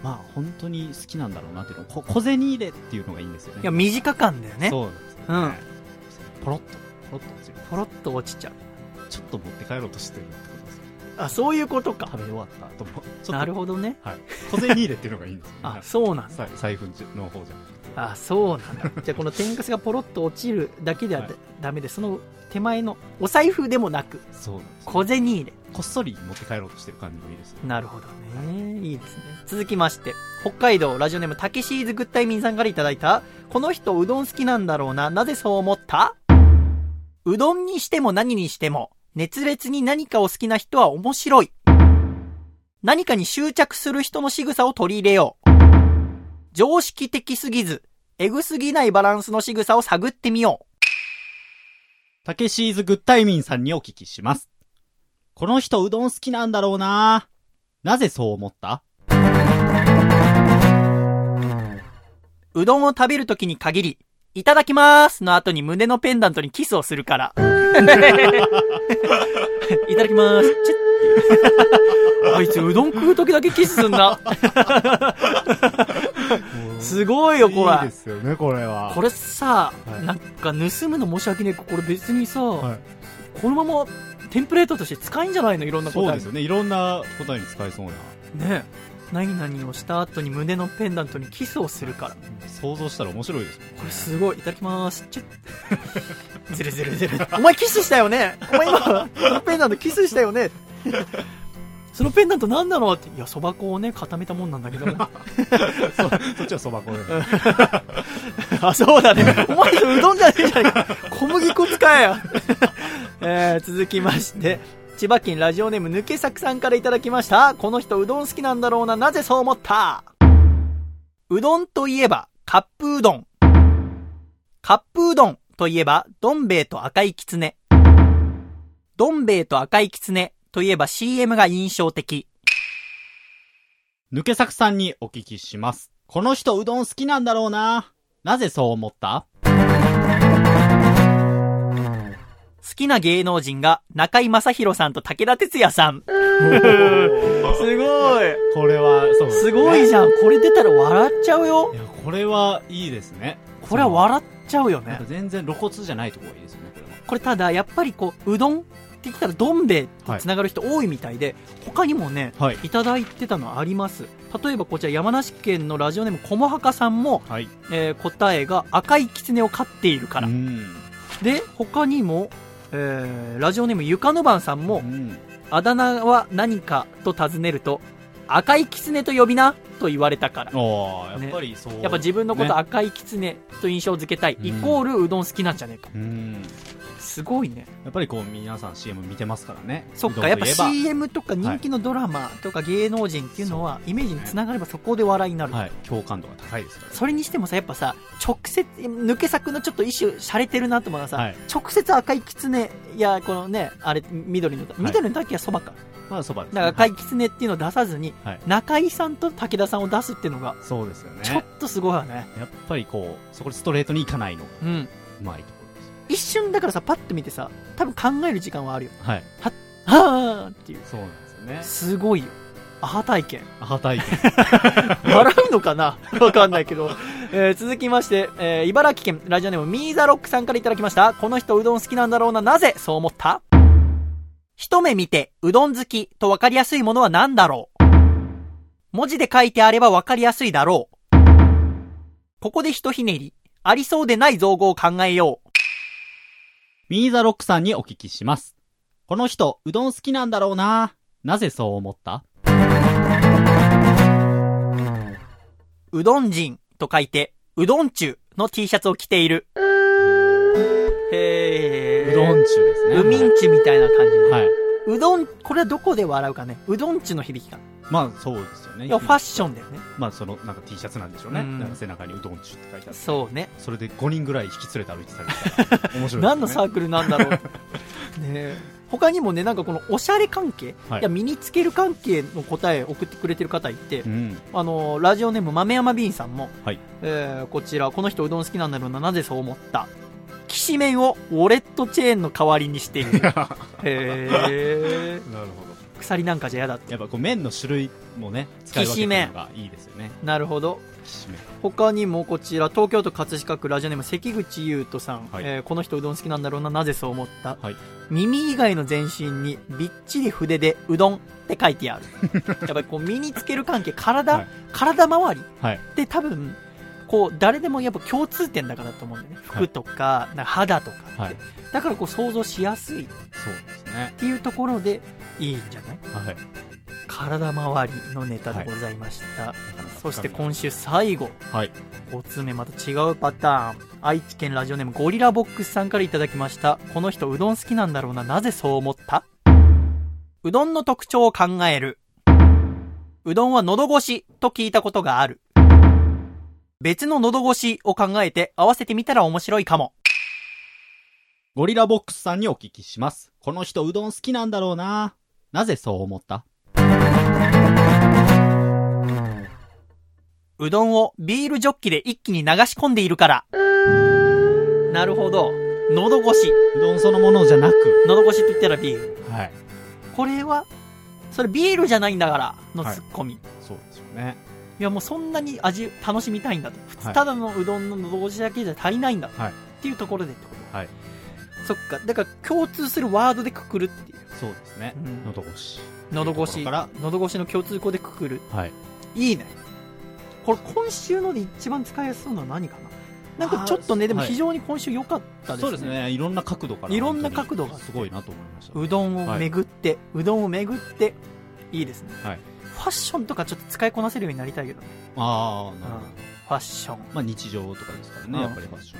まあ、本当に好きなんだろうなっていうの。こ小銭入れっていうのがいいんですよね。
いや、短感だよね。
そうなんですよ、
うん。
ポロッと、ポロッと落ちる。
ポロッと落ちちゃう。
ちょっと持って帰ろうとしてるってことですよ。
あ、そういうことか
食。べ終わった後も。
なるほどね。
はい。小銭入れっていうのがいいんですよ、ね。[laughs]
あ、そうなんだ。
さ財布の方じゃなくて。
あ、そうなんだ。じゃあこの天かすがポロッと落ちるだけでは
はい
ダメで、その手前のお財布でもなく、
そうなんですよ
小銭入れ。
こっそり持って帰ろうとしてる感じもいいですよ。
なるほどね。いいですね。続きまして、北海道ラジオネームたけしーずグッタイミンさんからいただいた、この人うどん好きなんだろうな、なぜそう思った？うどんにしても何にしても、熱烈に何かを好きな人は面白い。何かに執着する人の仕草を取り入れよう。常識的すぎず、エグすぎないバランスの仕草を探ってみよう。
たけしーずグッタイミンさんにお聞きします。この人うどん好きなんだろうななぜそう思った？
うどんを食べるときに限り、いただきまーすの後に胸のペンダントにキスをするから。[laughs] いただきまーす。チュッあいつうどん食うときだけキスすんな。すごいよ、これ
いいで。すよね、これは。
これさ、
はい
なんか盗むの申し訳ねえか、これ別にさ、
はい
このままテンプレートとして使えんじゃないの？いろんな答え。
そうですよね。いろんな答えに使えそうな。
ね何々をした後に胸のペンダントにキスをするから。
想像したら面白いですもん
これすごい。いただきまーす。チュッ。ずるずるずる。お前キスしたよね？お前今、そのペンダントキスしたよね？そのペンダント何なの？って。いや、そば粉をね、固めたもんなんだけど。[laughs]
そっちはそば粉で。[laughs]
あ、そうだね。お前うどんじゃねえじゃねえか。小麦粉使えや。えー、続きまして、千葉県ラジオネーム抜け作さんからいただきました。この人うどん好きなんだろうな。なぜそう思った？うどんといえば、カップうどん。カップうどんといえば、どん兵衛と赤いきつね。どん兵衛と赤いきつねといえば CM が印象的。
抜け作さんにお聞きします。この人うどん好きなんだろうな。なぜそう思った？
好きな芸能人が中居正広さんと武田鉄矢さん。すごい。
これは、そう
すごいじゃん。これ出たら笑っちゃうよ
い。や、これはいいですね。
これは笑っちゃうよね。
全然露骨じゃないところがいいですよね、これは。
これただ、やっぱりこう、うどんって言ったらどん兵衛って繋がる人多いみたいで、他にもね、
はい。
いただいてたのあります。例えばこちら山梨県のラジオネームこもはかさんも、
はい。
えー答えが赤い狐を飼っているから。
うん。
で、他にも、えーラジオネームゆかのばんさんも
う、ん。
あだ名は何かと尋ねると、赤い狐と呼びなと言われたから。
やっぱりそう。
やっぱ自分のこと
ね
赤い狐と印象づけたい、
うん
イコールうどん好きなんじゃねえか。
うん。
すごいね。
やっぱりこう、皆さん CM 見てますからね。
そっか、やっぱ CM とか人気のドラマとか芸能人っていうのは、イメージにつながればそこで笑いになる。
はい。共感度が高いですから。
それにしてもさ、やっぱさ、直接、抜け作のちょっと一種洒落てるなと思うのはさ、
はい。
直接赤い狐、いや、このね、あれ、緑の、緑の時はそばか。
まあ、そばです
だ
ね。
から赤い狐っていうのを出さずに、
はい
中井さんと武田さんを出すっていうのが、
そうですよね。
ちょっとすごいよね。
やっぱりこう、そこでストレートにいかないのが
うん。
うまいと。
一瞬だからさ、パッと見てさ、多分考える時間はあるよ。
はい。
はーっていう。
そうなんですよね。
すごいよ。アハ体験。
アハ体験。[laughs]
笑うのかな？[laughs] わかんないけど。えー続きまして、えー茨城県ラジオネームミーザロックさんからいただきました。この人うどん好きなんだろうな。なぜそう思った？一目見て、うどん好きとわかりやすいものは何だろう？文字で書いてあればわかりやすいだろう？ここでひとひねり。ありそうでない造語を考えよう。
ミーザロックさんにお聞きします。この人、うどん好きなんだろうな。なぜそう思った？
うどん人と書いて、うどん中の T シャツを着ている。へー。
うどん中ですね。
うみんちみたいな感じで。
はい。
うどん、これはどこで笑うかね？うどんちの響きかな。
まあ、そうですよね。
いや、ファッションだよね。
まあ、その、なんか T シャツなんでしょうね。
うん
なんか背中にうどん中って書いてある。
そうね。
それで5人ぐらい引き連れて歩いてたりしたら面白いですよね。
何のサークルなんだろう。ねえ他にもね、なんかこのおしゃれ関係、
はい
い、や、身につける関係の答え送ってくれてる方いて、
うん。
あの、ラジオネーム豆山ビーンさんも、
はい
えーこちら、この人うどん好きなんだろうな、なぜそう思った？きしめんをウォレットチェーンの代わりにしている。へー。[laughs]
なるほど。
鎖なんかじゃ嫌だって。
やっぱこう麺の種類もね、使い分けてるのがいいですよね。
なるほど。他にもこちら東京都葛飾区ラジオネーム関口優斗さん、
はい
えーこの人うどん好きなんだろうななぜそう思った、
はい
耳以外の全身にびっちり筆でうどんって書いてある [laughs] やっぱりこう身につける関係体、
はい
体周り
はい。
って多分こう誰でもやっぱ共通点だからだと思うんだよね。
はい。
服とか,、なんか肌とかって、
はい。
だからこう想像しやすい。っ
そうですね。
ていうところでいいんじゃない？
はい。
体周りのネタでございました、そして今週最後。
はい。
5つ目また違うパターン。愛知県ラジオネームゴリラボックスさんからいただきました。この人うどん好きなんだろうな。なぜそう思った？うどんの特徴を考える。うどんは喉越しと聞いたことがある別の喉越しを考えて合わせてみたら面白いかも
ゴリラボックスさんにお聞きします。この人うどん好きなんだろうな。なぜそう思った？
うどんをビールジョッキで一気に流し込んでいるから。なるほど。喉越し。
うどんそのものじゃなく、
喉越しって言ったらビール。
はい。
これは、それビールじゃないんだから、のツッコミ。い、
そうですよね。
やもうそんなに味楽しみたいんだと。ただのうどんの喉越しだけじゃ足りないんだ。
はい
っていうところでってこと。
はい。
そっか。だから共通するワードでくくるっていう。
そうですね。
うん
喉越し。
喉越し。
から
喉越しの共通項でくくる。
はい。
いいね。これ今週ので一番使いやすそうなのは何かな？なんかちょっとね、でも
はい
非常に今週良かったですね。
そうですね。いろんな角度から。
いろんな角度が
すごいなと思いました。
うどんを巡って、うどんを巡って、いいですね。
はい
ファッションとかちょっと使いこなせるようになりたいけどね。
ああ、なるほど。
ファッション。
まあ日常とかですからね、
うん
やっぱりファッショ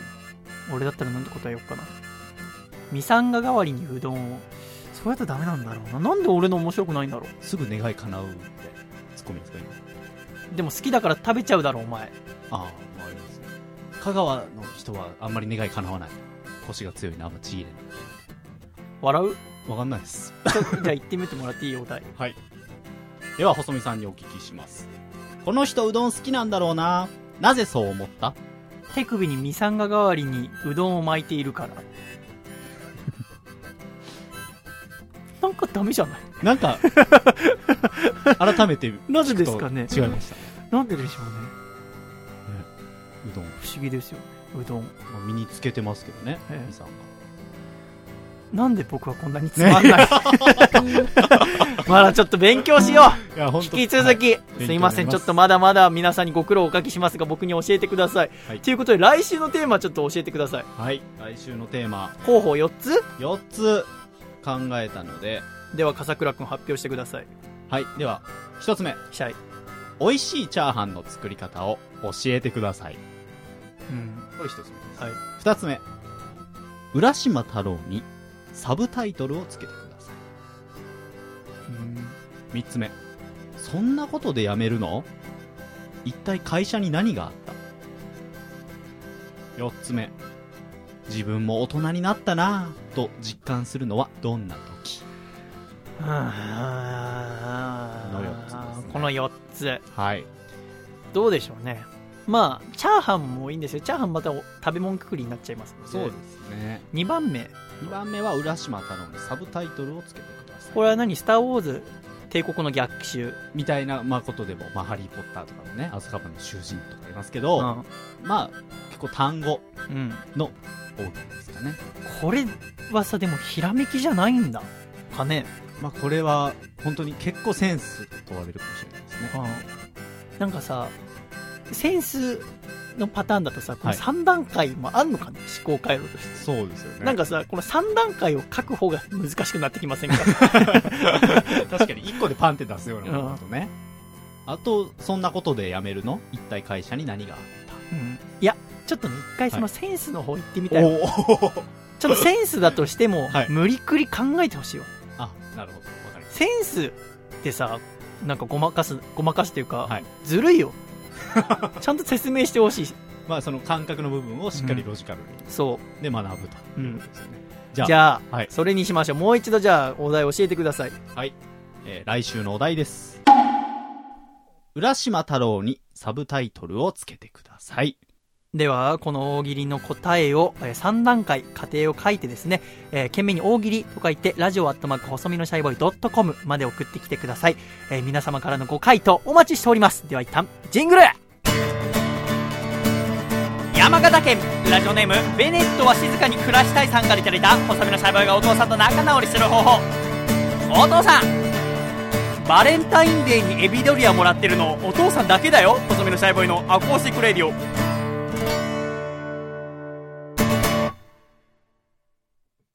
ン。
俺だったらなんて答えようかな。ミサンガ代わりにうどんを。そうやったらダメなんだろうな。なんで俺の面白くないんだろ
すぐ願い叶うって、ツッコミですか、今。
う。でも好きだから食べちゃうだろう、お前。
ああ、まあありますね。香川の人はあんまり願い叶わない。腰が強いな、あんまちぎれ
笑う？
ない。わかんないです。
じゃあ言ってみてもらっていい？お題。
はい。では、細見さんにお聞きします。この人うどん好きなんだろうな。なぜそう思った？
手首にミサンガ代わりにうどんを巻いているから。[laughs] なんかダメじゃない？
なんか、改めて
なぜですかね？
違いました。
なんででしょうね。
うどん。
不思議ですよ。うどん。
まあ、身につけてますけどね、
ええ
みさんが。
なんで僕はこんなにつまんない、[laughs] まだちょっと勉強しよう引き続き、
勉強
すいません、ちょっとまだまだ皆さんにご苦労をおかけしますが、僕に教えてください。
はい
ということで、来週のテーマちょっと教えてください。
はい。来週のテーマ、
候補4つ
？4つ考えたので、
では、笠倉くん発表してください。
はい。では、1つ目。
シャイ。
美味しいチャーハンの作り方を教えてください。
うん。
これ1つ目です。
はい。
2つ目。浦島太郎にサブタイトルをつけてください。3つ目。そんなことで辞めるの？一体会社に何があった？4つ目。自分も大人になったなぁと実感するのはどんな時？
こ
の四つですね
この4つ。
はい。
どうでしょうね。まあ、チャーハンもいいんですよ。チャーハンまたお食べ物くくりになっちゃいますので。
そうですね。
2番目。
2番目は浦島太郎にサブタイトルをつけてください。
これは何？スター・ウォーズ帝国の逆襲。
みたいな、まあ、ことでも、まあ、ハリー・ポッターとかのね、アズカバンの囚人とかありますけど、
うん。
まあ、結構単語
うん。
の大喜利ですかね。
これはさ、でもひらめきじゃないんだ。かね。
まあ、これは、本当に結構センス問われるかもしれないですね。
うん。なんかさ、センスのパターンだとさ、この
はい
3段階もあんのかね、思考回路として。
そうですよね。
なんかさ、この3段階を書く方が難しくなってきませんか？[laughs]
確かに1個でパンって出すようなことね。あと、そんなことで辞めるの？一体会社に何があっ
うん。いや、ちょっとね、一回そのセンスの方行ってみ
た
たい。
お [laughs]
ちょっとセンスだとしても、
はい
無理くり考えてほしいわ。
あ、なるほど。わかりまし
センスってさ、なんかごまかす、ごまかすというか、
はい
ずるいよ。[laughs] ちゃんと説明してほしい。
た。まあ、その感覚の部分をしっかりロジカルに、
そ
で学ぶと
う。う
いうこ
ん。
とですよね。じゃあ、
じゃあ、
はい
それにしましょう。もう一度じゃあ、お題教えてください。
はい。えー来週のお題です。浦島太郎にサブタイトルをつけてください。
では、この大喜利の答えを、え3段階、過程を書いてですね、えー、懸命に大喜利と書いて、ラジオアットマーク細身のシャイボーイドットコムまで送ってきてください。えー皆様からのご回答お待ちしております。では一旦、ジングル山形県ラジオネームベネットは静かに暮らしたいさんからいただいた細身のシャイボーイがお父さんと仲直りする方法お父さんバレンタインデーにエビドリアもらってるのお父さんだけだよ細身のシャイボーイのアコースティックレディオ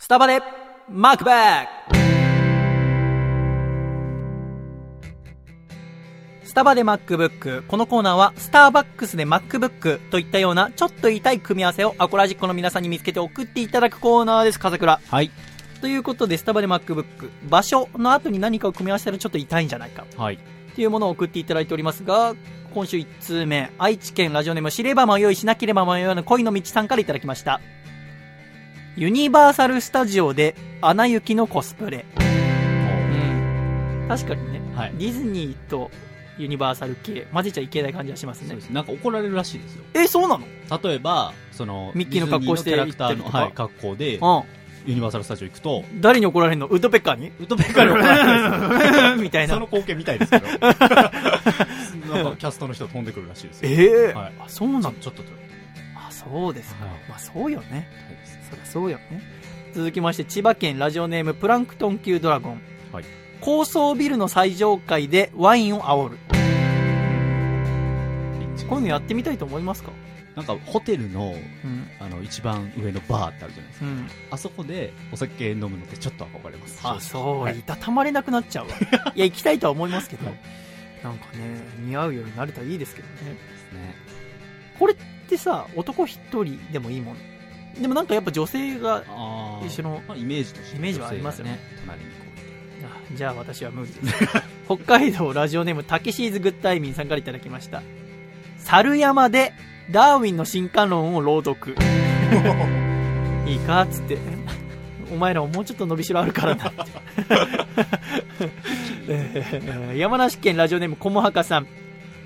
スタバでマークバックスタバで MacBook。このコーナーは、スターバックスで MacBook といったような、ちょっと痛い組み合わせをアコラジッコの皆さんに見つけて送っていただくコーナーです、笠倉。
はい。
ということで、スタバで MacBook。場所の後に何かを組み合わせたらちょっと痛いんじゃないか。
はい。
っていうものを送っていただいておりますが、今週1通目、愛知県ラジオネーム知れば迷いしなければ迷わぬ恋の道さんからいただきました。ユニバーサルスタジオで、アナ雪のコスプレ。うん。確かにね、
はい。
ディズニーとユニバーサル系混ぜちゃいけない感じはしますね
そうです。なんか怒られるらしいですよ。
えそうなの？
例えば、その、
ミッキーの格好して
キャラクターの、はい、格好で、
う
ユニバーサルスタジオ行くと、
ん誰に怒られるの？ウッドペッカーに？
ウッドペッカーに怒られる [laughs]
みたいな
その光景みたいですけど。[laughs] なんか、キャストの人飛んでくるらしいですよ。
ええ
はい
あそうなの？
ちょちょっと、
あそうですか、
はい。
まあそうよね。そりゃそうよね。続きまして千葉県ラジオネームプランクトン級ドラゴン、
はい。
高層ビルの最上階でワインを煽る。こういうのやってみたいと思いますか？
なんか、ホテルの、
うん。
あの、一番上のバーってあるじゃないですか。
うん。
あそこでお酒飲むのってちょっと憧れます。
あそう、
はい。
いたたまれなくなっちゃうわ。[laughs] いや行きたいとは思いますけど、
はい
なんかね似合うようになれたらいいですけどね。
ね。
これってさ男一人でもいいもん。でもなんかやっぱ女性が一緒の
まあ、イメージとして。
イメージはありますよね。
隣にこ
あじゃあ私は無理です北海道ラジオネームたけしーずグッタイミンさんからいただきました。猿山でダーウィンの進化論を朗読。[laughs] いいかっつって。お前らももうちょっと伸びしろあるからな [laughs] [laughs] 山梨県ラジオネームこもはかさん。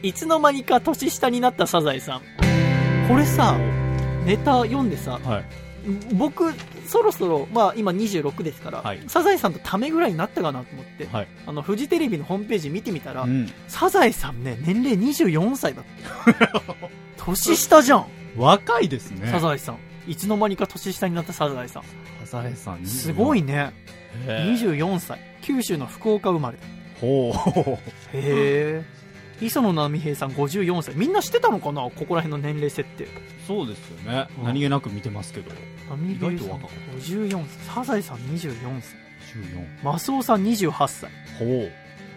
いつの間にか年下になったサザエさんこれさネタ読んでさ
うはい。
僕そろそろ、まあ、今26ですから、
はい
サザエさんとためぐらいになったかなと思って、
はい。
あのフジテレビのホームページ見てみたら、
うん。
サザエさんね年齢24歳だって [laughs] 年下じゃん、
若いですね。
サザエさんいつの間にか年下になったサザエさん
サザエさんに。
すごいね
へー。
24歳九州の福岡生まれだ
ほう。
へえ磯野波平さん54歳。みんな知ってたのかな？ここら辺の年齢設定。
そうですよね。
うん。
何気なく見てますけど。意外と若かっ
54歳。サザエさん24歳。
14。
マスオさん28歳。
ほう。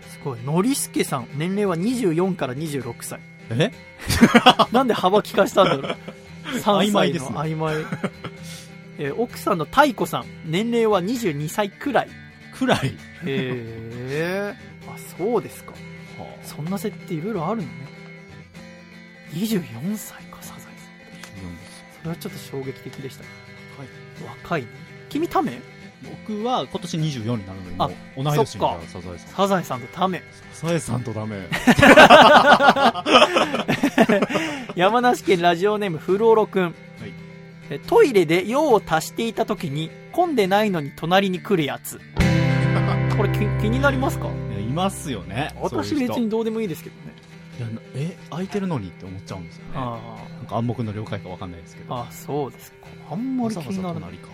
すごい。ノリスケさん。年齢は24から26歳。
え？[laughs]
なんで幅利かしたんだろう。3 [laughs] 歳
曖昧ですね。
の曖昧。えー奥さんの太子さん。年齢は22歳くらい。
くらい。
へえあそうですかそんな設定いろいろあるのね。24歳かサザエさん。それはちょっと衝撃的でしたね、若いね。君ため
僕は今年24になるのに、
あ
同い年
か
みたいなサザエさん。
サザエさんとため
サザエさんとダメ。[laughs]
山梨県ラジオネームフローロくん、えトイレで用を足していた時に混んでないのに隣に来るやつ。これ気気になりますか？
ますよね。
私別にどうでもいいですけどね
いやなえ、空いてるのにって思っちゃうんですよね。
あ
なんか暗黙の了解かわかんないですけど。
ああそうですかあんまり気にならない
ざ隣か。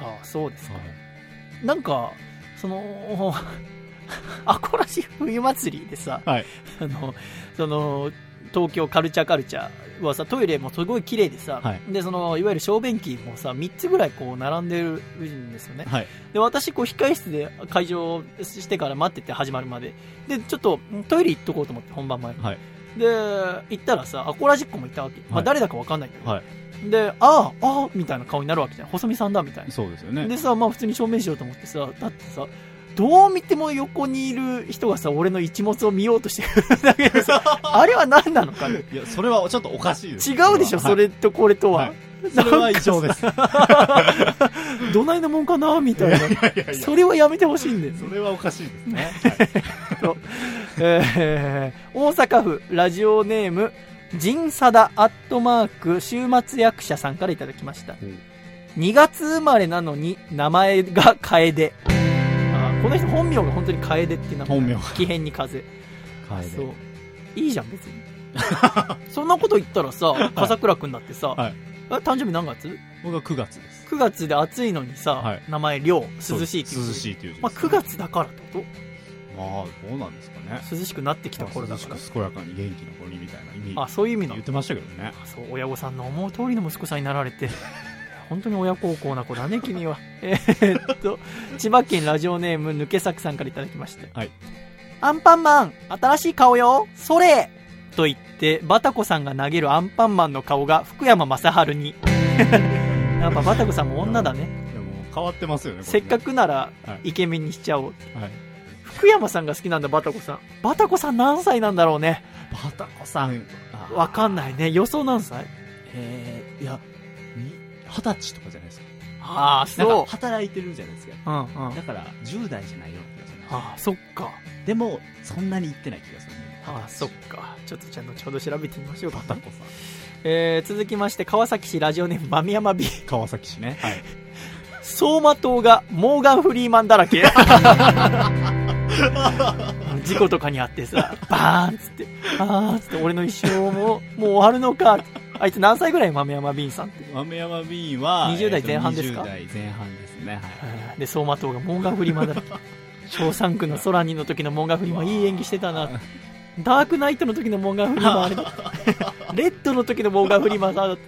ああそうですか
はい。
なんかその [laughs] アコラシ冬祭りでさ、
はい
あのその東京カルチャーカルチャーはさトイレもすごい綺麗でさ、
はい。
でそのいわゆる小便器もさ3つぐらいこう並んでるんですよね。
はい。
で私こう控室で会場してから待ってて始まるまで。でちょっとトイレ行っとこうと思って本番前に、
はい。
で行ったらさアコラジッコもいたわけ、まあ、
はい。
誰だか分かんないけど、
はい。
でああああみたいな顔になるわけじゃん。細見さんだみたいな。
そうですよね。
でさ、まあ普通に証明しようと思ってさ、だってさ、どう見ても横にいる人がさ、俺の一物を見ようとしてくるんだけどさ、[laughs] あれは何なのかね？
いや、それはちょっとおかしいです。
違うでしょ、
はい
それとこれとは。
はいそれは異常です。
どないなもんかなみたいな。
いやいやいや
それはやめてほしいんです。
それはおかしいですね。[laughs]
えー大阪府ラジオネーム、ジンサダアットマーク週末役者さんからいただきました。2月生まれなのに名前が楓。この人本名が本当に楓っていう名前。
本名が
気変に風。
はい。
そう。いいじゃん、別に。[laughs] そんなこと言ったらさ、笠倉くんだってさ、
はい
あ誕生日何月？
僕は9月です。
?9 月で暑いのにさ、
はい
名前、涼、涼しいっていう。
涼しいっていう字
まあ、
です
9月だからってこ
まあ、どうなんですかね。
と涼しくなってきた頃だ
涼し
から。
く健やかに元気の子にみたいな意味
あ、そういう意味なの？
言ってましたけどね。
そう、親御さんの思う通りの息子さんになられて、本当に親孝行な子だね、君は。[laughs] えーっと、千葉県ラジオネーム、抜け作さんからいただきました。
はい。
アンパンマン、新しい顔よ、それと言って、バタコさんが投げるアンパンマンの顔が福山雅治に。[laughs] やっぱバタコさんも女だね。
でも変わってますよね。
せっか
く。
くなら
はい
イケメンにしちゃおう。
はい。
福山さんが好きなんだ、バタコさん。バタコさん何歳なんだろうね。
バタコさん。あ
わかんないね。予想何歳？
えー、いや、に二十歳とかじゃないですか。
ああ、
なん
そ
か働いてるじゃないですか。
う。うんうん。
だから、10代じゃないような気がする。
ああ、そっか。
でも、そんなに行ってない気がするね。
ああそっかちょっとじゃあ後ほど調べてみましょうか [laughs]
タコさん。
えー、続きまして川崎市ラジオネーム豆山 B
川崎市ね。はい。[laughs]
走馬灯がモーガン・フリーマンだらけ [laughs] [laughs] 事故とかにあってさバーンっつってあーっつって俺の一生ももう終わるのか。あいつ何歳ぐらい豆山 B さんって。
豆山 B は、
20代前半ですか
？20代前半ですね。はい。
で走馬灯がモーガン・フリーマンだらけ。[laughs] 小3区の空にの時のモーガン・フリーマンいい演技してたな。ダークナイトの時のモーガン・フリーマンあれだ。[laughs] レッドの時のモーガン・フリーマンさだって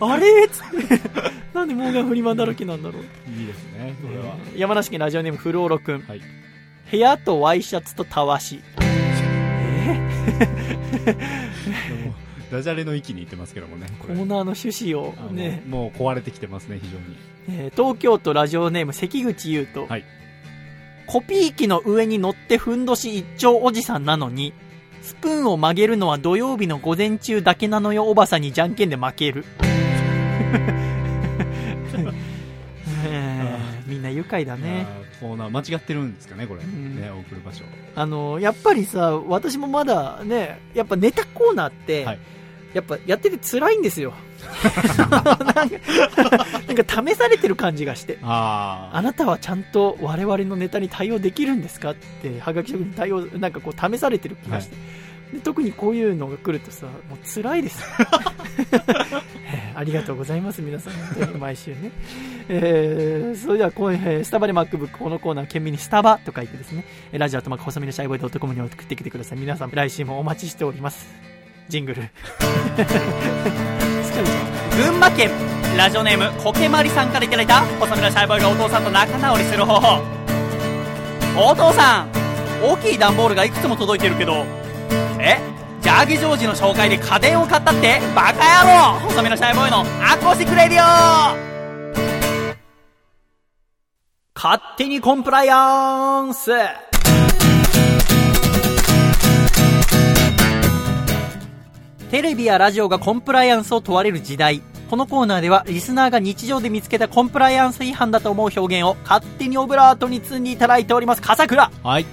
あれっつって。なんでモーガン・フリーマンだらけなんだろう。
いいですね、これは。
山梨県ラジオネームフローロくん、
はい
部屋とワイシャツとたわし。[laughs]
ダジャレの域に行ってますけどもね。
コーナーの趣旨をね、
もう壊れてきてますね、非常に。
えー東京都ラジオネーム関口優斗、
はい。
コピー機の上に乗ってふんどし一丁おじさんなのにスプーンを曲げるのは土曜日の午前中だけなのよおばさんにじゃんけんで負ける [laughs] 愉快だね。
コーナー間違ってるんですかね、これ。
ん。
ね、送る場所。
あのやっぱりさ私もまだねやっぱネタコーナーって、
はい。
やっぱやってて辛いんですよ。[laughs] なんか試されてる感じがして。
あ
あなたはちゃんと我々のネタに対応できるんですかってはがき職に対応なんかこう試されてる気がして、で特にこういうのが来るとさもう辛いです。[laughs] えーありがとうございます皆さん。本当に毎週ね、えーそれではこう、えースタバで MacBook このコーナー県民にスタバと書いてですね。えーラジオとマク細身のシャイボーイドットコムに送ってきてください。皆さん来週もお待ちしております。ジングル。[laughs]
群馬県ラジオネームコケマリさんからいただいた細身のシャイボーイがお父さんと仲直りする方法。お父さん大きい段ボールがいくつも届いてるけどえ？ジャーゲジョージの紹介で家電を買ったって？バカ野郎細身のシャイボーイのアコースティックレディオ
勝手にコンプライアンステレビやラジオがコンプライアンスを問われる時代。このコーナーではリスナーが日常で見つけたコンプライアンス違反だと思う表現を勝手にオブラートに包んでいただいております。笠倉
はい。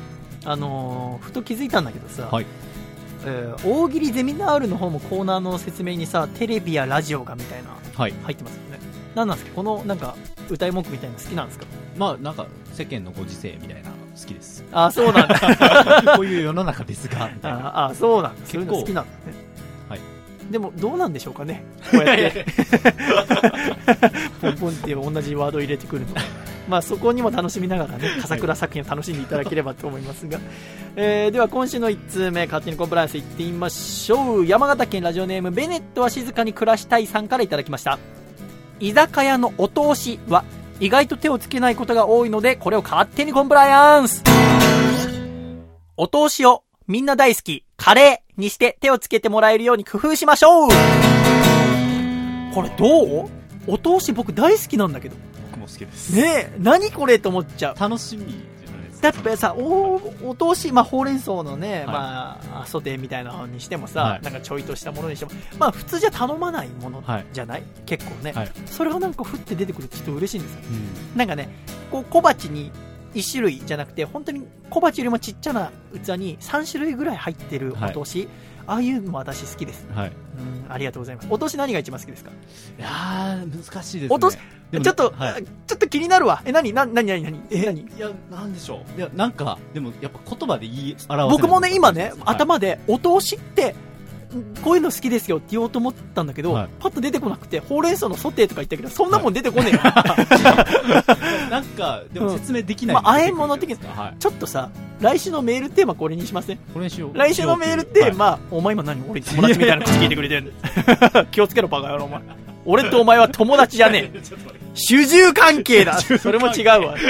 あのー、ふと気づいたんだけどさ、
はい。
えー大喜利ゼミナールの方もコーナーの説明にさ、テレビやラジオがみたいな
はい。
入ってますよね。何なんですか？このなんか歌い文句みたいなの好きなんですか？
まあ、なんか、世間のご時世みたいな、好きです。
あ、そうなんだ。[laughs]
こういう世の中ですが、みたいな。
ああ、そうなんだ。そういうの
結構
好きなんだね。
はい。
でも、どうなんでしょうかね。[laughs] こうやって、[laughs] ポンポンって同じワードを入れてくるの。まあ、そこにも楽しみながらね、笠倉作品を楽しんでいただければと思いますが。えー、では、今週の1通目、勝手にコンプライアンスいってみましょう。山形県ラジオネーム、ベネットは静かに暮らしたいさんからいただきました。居酒屋のお通しは、意外と手をつけないことが多いので、これを勝手にコンプライアンスお通しをみんな大好き、カレーにして手をつけてもらえるように工夫しましょうこれどう？お通し僕大好きなんだけど。
僕も好きです。
ねえ、何これと思っちゃう。
楽しみじゃないですか。
だってさ、お、お通し、まあ、ほうれん草のね、
はい
まあ、ソテーみたいなのにしてもさ、
はい
なんかちょいとしたものにしても、まあ、普通じゃ頼まないもの
はい
じゃない、結構ね、
はい
それがなんかふって出てくるとちょっと嬉しいんですよ。
うん。
なんかね、こう小鉢に1種類じゃなくて、本当に小鉢よりもちっちゃな器に3種類ぐらい入ってるお通し、ああいうのも私好きです。
はい。
うん、ありがとうございます。お通し何が一番好きですか、
いやー、難しいですね。
お通し？ちょっと、
はい。
ちょっと気になるわ。え、何？な、何？何？何？え、何？
いや、なんでしょう。いや、なんか、でも、やっぱ言葉で言い表せない
僕もね、今ね、
はい
頭で、お通しって、こういうの好きですよって言おうと思ったんだけど、
はい
パッと出てこなくて、ほうれん草のソテーとか言ったけど、そんなもん出てこねえよ、[laughs]
なんか、でも説明できない。
まあ、あえ物的な、
はい。
ちょっとさ、来週のメールテーマこれにしません？
これにしよう。
来週のメールテーマ、
はい
お前今何俺友達みたいな口聞いてくれてんの [laughs] 気をつけろバカ野郎お前。俺とお前は友達じゃねえ。主従関係だ [laughs] それも違うわ。[laughs]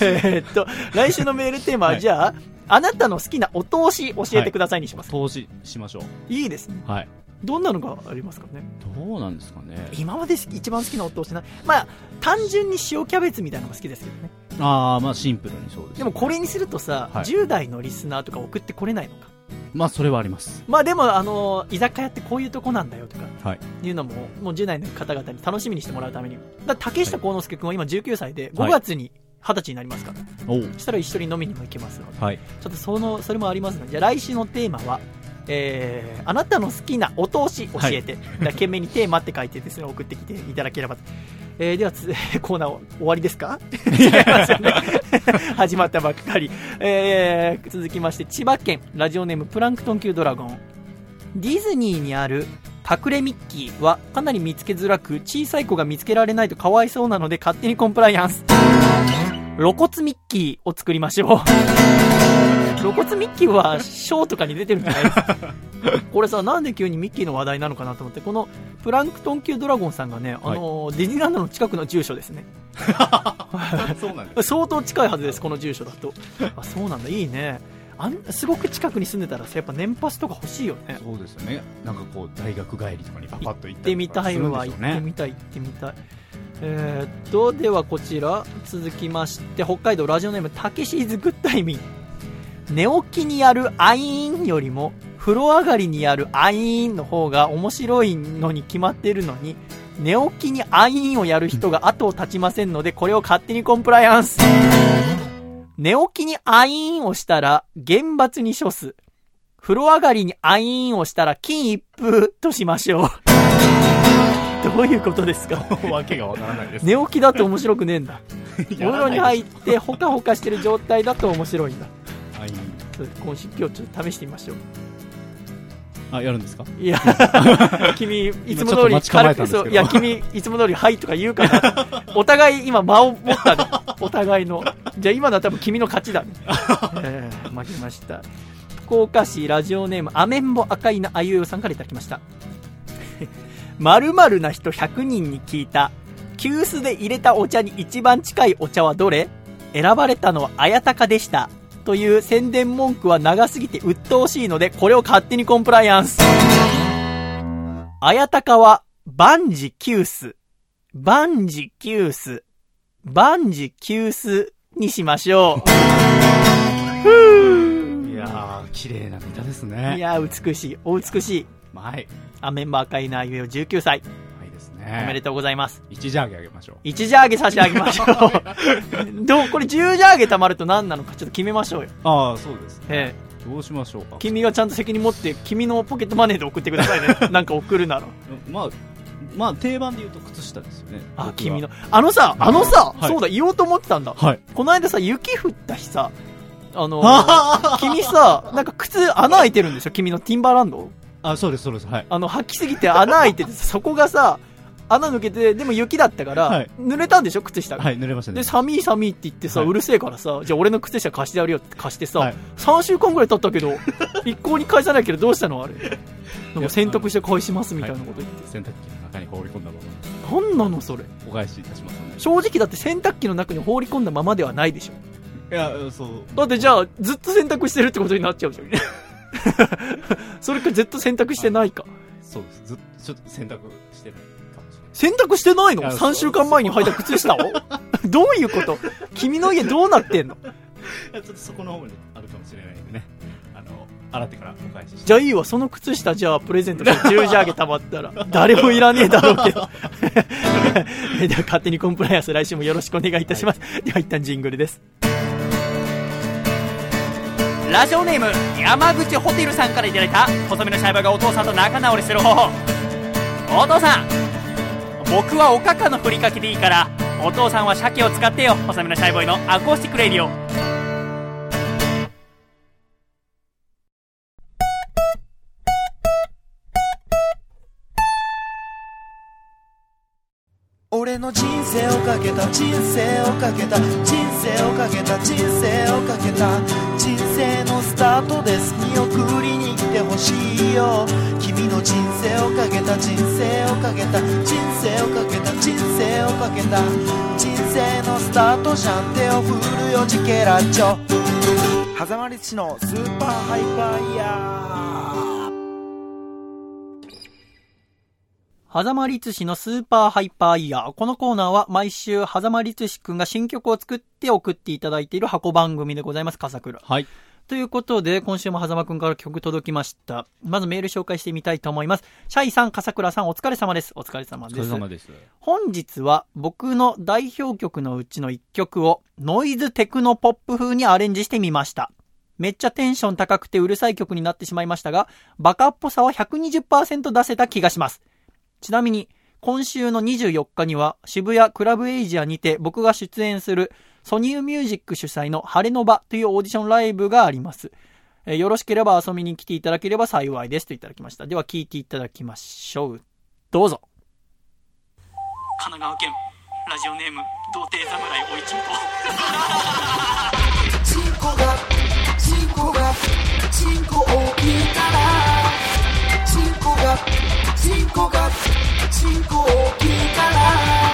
えーっと、来週のメールテーマは、
はい
じゃあ、あなたの好きなお通し教えてくださいにします。
投資しましょう。
い、いですね。
はい。
どんなのがありますかね？
どうなんですかね？
今まで一番好きなお通しな。まあ、単純に塩キャベツみたいなのが好きですけどね。
ああ、まあシンプルにそうです。
でもこれにするとさ、
はい
10代のリスナーとか送ってこれないのか。
まあそれはあります。
まあでも、あの、居酒屋ってこういうとこなんだよとか、
はい。
いうのも、もう10代の方々に楽しみにしてもらうために。だ竹下幸之助君は今19歳で、5
はい
月に二十歳になりますから。
おう
そしたら一緒に飲みにも行けますので。
はい。
ちょっとその、それもありますので、じゃあ来週のテーマは、えー、あなたの好きなお通し教えて、だから懸命にテーマって書いてですね、送ってきていただければと。えー、ではつ、[laughs] コーナー終わりですか？[laughs] 始まったばっかり。えー、続きまして、千葉県、ラジオネームプランクトン級ドラゴン。ディズニーにある隠れミッキーはかなり見つけづらく、小さい子が見つけられないとかわいそうなので勝手にコンプライアンス。露骨ミッキーを作りましょう。露骨ミッキーはショーとかに出てるんじゃないですか。[laughs] これさなんで急にミッキーの話題なのかなと思ってこのプランクトン級ドラゴンさんがね、あのディズニーランドの近くの住所ですね。[laughs]
そうなん。
相当近いはずですこの住所だと。あそうなんだ。いいね。あんすごく近くに住んでたらさやっぱ年パスとか欲しいよね。
そうですよね。なんかこう、大学帰りとかにパパッと行っ
てみたいわ、行ってみたい行ってみたい。えーっとではこちら続きまして北海道ラジオネームたけしーズグッタイミン寝起きにやるアイーンよりも風呂上がりにやるアイーンの方が面白いのに決まっているのに寝起きにアイーンをやる人が後を絶ちませんのでこれを勝手にコンプライアンス。寝起きにアイーンをしたら厳罰に処す。風呂上がりにアイーンをしたら金一封としましょう。どういうことですか？
わけがわからないです。
寝起きだと面白くねえんだ。[laughs] お風呂に入ってほかほかしてる状態だと面白いんだ
はい。
今週今日ちょっと試してみましょう。
あ、やるんですか？
いや [laughs] 君いつも通り軽くそういや君いつも通り「はい」とか言うからお互い今間を持ったねお互いの。じゃあ今のは多分君の勝ちだ。ね、えー負けました。福岡市ラジオネームアメンボ赤いなあゆうよさんからいただきました。〇〇な人100人に聞いた。急須で入れたお茶に一番近いお茶はどれ？選ばれたのは綾鷹でしたという宣伝文句は長すぎて鬱陶しいのでこれを勝手にコンプライアンス。綾鷹は万事急須万事急須万事急須にしましょう。
いやー、綺麗なネタですね。
いやー美しい。お美しい。
はい。
あメンバー赤いなあゆえを19歳
はいです
お
ね。
めでとうございます
一ジャーゲあげましょう。
1ジャーゲ差し上げましょう。[laughs] どうこれ10ジャーゲ貯まると何なのかちょっと決めましょうよ。
ああ、そうですね。
ええ、
どうしましょうか。
君がちゃんと責任持って、君のポケットマネーで送ってくださいね。[laughs] なんか送るなら。
まあ、まあ、定番で言うと靴下ですよね。僕
あ
は、
君の。あのさ、あのさ、
はい
そうだ、言おうと思ってたんだ。
はい。
この間さ、雪降った日さ、あの [laughs] 君さ、なんか靴穴開いてるんでしょ君のティンバーランド
あ、そうです、そうです。はい。
あの、履きすぎて穴開いててさ、そこがさ、穴抜けて、でも雪だったから、
はい
濡れたんでしょ靴下が。
はい、濡れましたね。
で、寒い寒いって言ってさ、
はいう
るせえからさ、じゃあ俺の靴下貸してやるよって貸してさ、
はい
3週間ぐらい経ったけど、[laughs] 一向に返さないけどどうしたの？あれ。なんか洗濯して返しますみたいなこと言って。
洗濯機の中に放り込んだまま、
なんなのそれ？
お返しいたします。
正直だって洗濯機の中に放り込んだままではないでしょ。
いや、そう。
だってじゃあ、ずっと洗濯してるってことになっちゃうじゃん。[laughs] それかずっと洗濯してないか。
そうです。ずっと、ちょっと洗濯してない。
洗濯してないの？
いや
?3 週間前に履いた靴下を？[laughs] どういうこと？君の家どうなってんの？
ちょっとそこの方にあるかもしれないんでね。あの、洗ってからお返しして。
じゃあいいわ、その靴下じゃあプレゼントして10ジャーゲ溜まったら、[laughs] 誰もいらねえだろうけど。[laughs] では勝手にコンプライアンス来週もよろしくお願いいたします。では一旦ジングルです。ラジオネーム、山口ホテルさんからいただいた、細身のシャイボーイがお父さんと仲直りする方法。お父さん僕はおかかのふりかけでいいから、お父さんは鮭を使ってよ、細身のシャイボーイのアコースティックレディオ。
俺の人生をかけた人生をかけた人生をかけた人生をかけた人生のスタートです見送りに来てほしいよ。君の人生をかけた人生をかけた。人生をかけた人生をかけた。人生のスタートじゃん。手を振るよジケラッチョ狭間律師のスーパーハイパーイヤー。
狭間律師のスーパーハイパーイヤー。このコーナーは毎週、狭間律師くんが新曲を作って送っていただいている箱番組でございます、笠倉。
はい。
ということで、今週も狭間くんから曲届きました。まずメール紹介してみたいと思います。シャイさん、笠倉さん、お疲れ様です。お疲れ様
お
です。
疲れ様です。
本日は僕の代表曲のうちの一曲をノイズテクノポップ風にアレンジしてみました。めっちゃテンション高くてうるさい曲になってしまいましたが、バカっぽさは120%出せた気がします。ちなみに、今週の24日には渋谷クラブエイジアにて僕が出演するソニーミュージック主催の晴れの場というオーディションライブがあります。えーよろしければ遊びに来ていただければ幸いですといただきました。では聴いていただきましょう。どうぞ。神奈川県ラジオネーム童貞侍おいちんこ
チンコがチンコがチンコを聞いたらチンコがチンコがチンコを聞いたら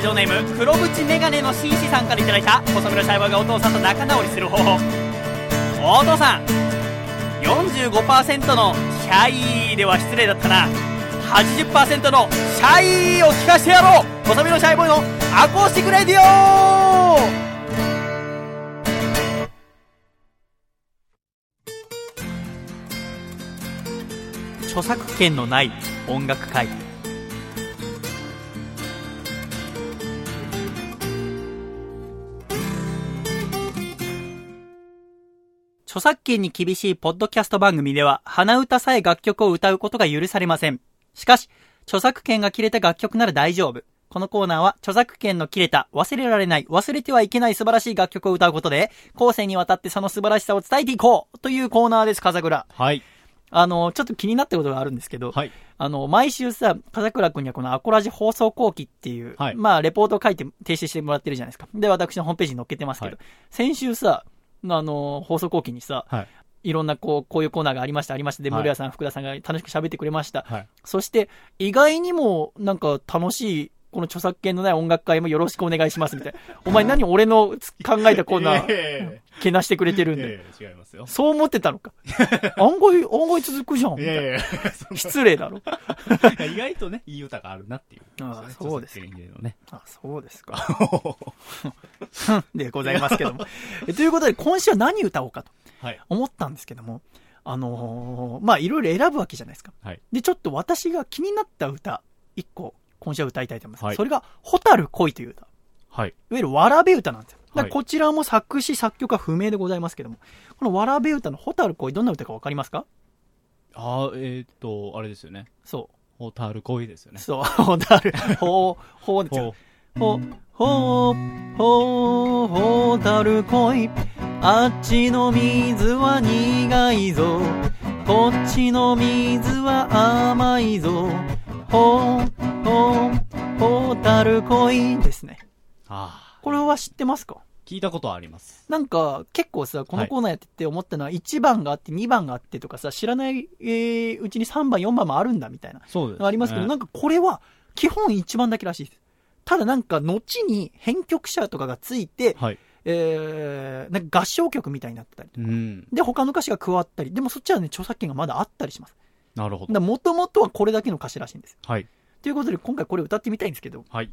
ジオネーム黒縁メガネの紳士さんからいただいた細身のシャイボーイがお父さんと仲直りする方法。お父さん45%のシャイでは失礼だったな。80%のシャイを聞かせてやろう。細身のシャイボーイのアコースティックレディオ。
著作権のない音楽会。著作権に厳しいポッドキャスト番組では、鼻歌さえ楽曲を歌うことが許されません。しかし、著作権が切れた楽曲なら大丈夫。このコーナーは、著作権の切れた、忘れられない、忘れてはいけない素晴らしい楽曲を歌うことで、後世にわたってその素晴らしさを伝えていこうというコーナーです、風倉。
はい。
あの、ちょっと気になったことがあるんですけど、
はい。
あの、毎週さ、風倉くんにはこのアコラジ放送後期っていう、
はい
まあ、レポートを書いて提出してもらってるじゃないですか。で、私のホームページに載っけてますけど、
はい
先週さ、あの、放送後期にさ、
はい。
いろんなこう、こういうコーナーがありました、ありました。で、
はい
森谷さん、福田さんが楽しく喋ってくれました。
はい。
そして、意外にも、なんか楽しいこの著作権のない音楽会もよろしくお願いしますみたいな。お前何俺の考えたこんな、[laughs]
え
けなしてくれてるんで。
え違いますよ。
そう思ってたのか。案外、案外続くじゃん。みたいな
いやいやいや
失礼だろ。
意外とね、いい歌があるなっていう。[laughs]
ああそうですか
ね。
あ、そうですか。[laughs] でございますけども。えということで、今週は何歌おうかと
はい。
思ったんですけども、あのーまあ、いろいろ選ぶわけじゃないですか。
はい。
で、ちょっと私が気になった歌、一個、今週は歌いたいと思います。
はい
それが、ホタル恋という歌。い
はい。
わゆるわらべ歌なんですよ。だこちらも作詞作曲は不明でございますけども、このわらべ歌のホタル恋、どんな歌かわかりますか？
ああ、えーっと、あれですよね。
そう。
ホタル恋ですよね。
そう、[laughs] ホタル、ほう、ほうですよ。ほ、ほ、ほ、ほたる恋。あっちの水は苦いぞ。こっちの水は甘いぞ。ほ、ほ、ほたる恋ですね。
ああ。
これは知ってますか？
聞いたことはあります。
なんか、結構さ、このコーナーやってて思ったのは、1番があって、2番があってとかさ、知らない、えーうちに3番、4番もあるんだみたいな。
そうです、
ありますけど、なんかこれは、基本1番だけらしいです。ただなんか、後に編曲者とかがついて、
はい。
えー、なんか合唱曲みたいになってたり。
うん。
で、他の歌詞が加わったり。でもそっちはね、著作権がまだあったりします。
なるほど。
だもともとはこれだけの歌詞らしいんです。
はい。
ということで、今回これ歌ってみたいんですけど、
はい。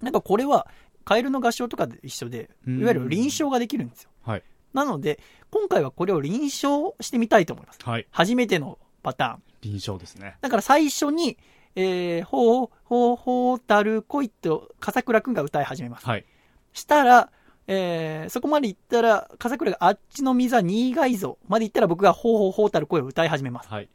なんかこれは、カエルの合唱とかで一緒で、い
うん
わゆる臨床ができるんですよ。
はい。
なので、今回はこれを臨床してみたいと思います。
はい。
初めてのパターン。
臨床ですね。
だから最初に、えー、ほう、ほう、ほうたる恋と、笠倉くんが歌い始めます。
はい。
したら、えー、そこまで行ったら、笠倉があっちの水は苦いぞまで行ったら僕がほうほうほうたる声を歌い始めます。
はい。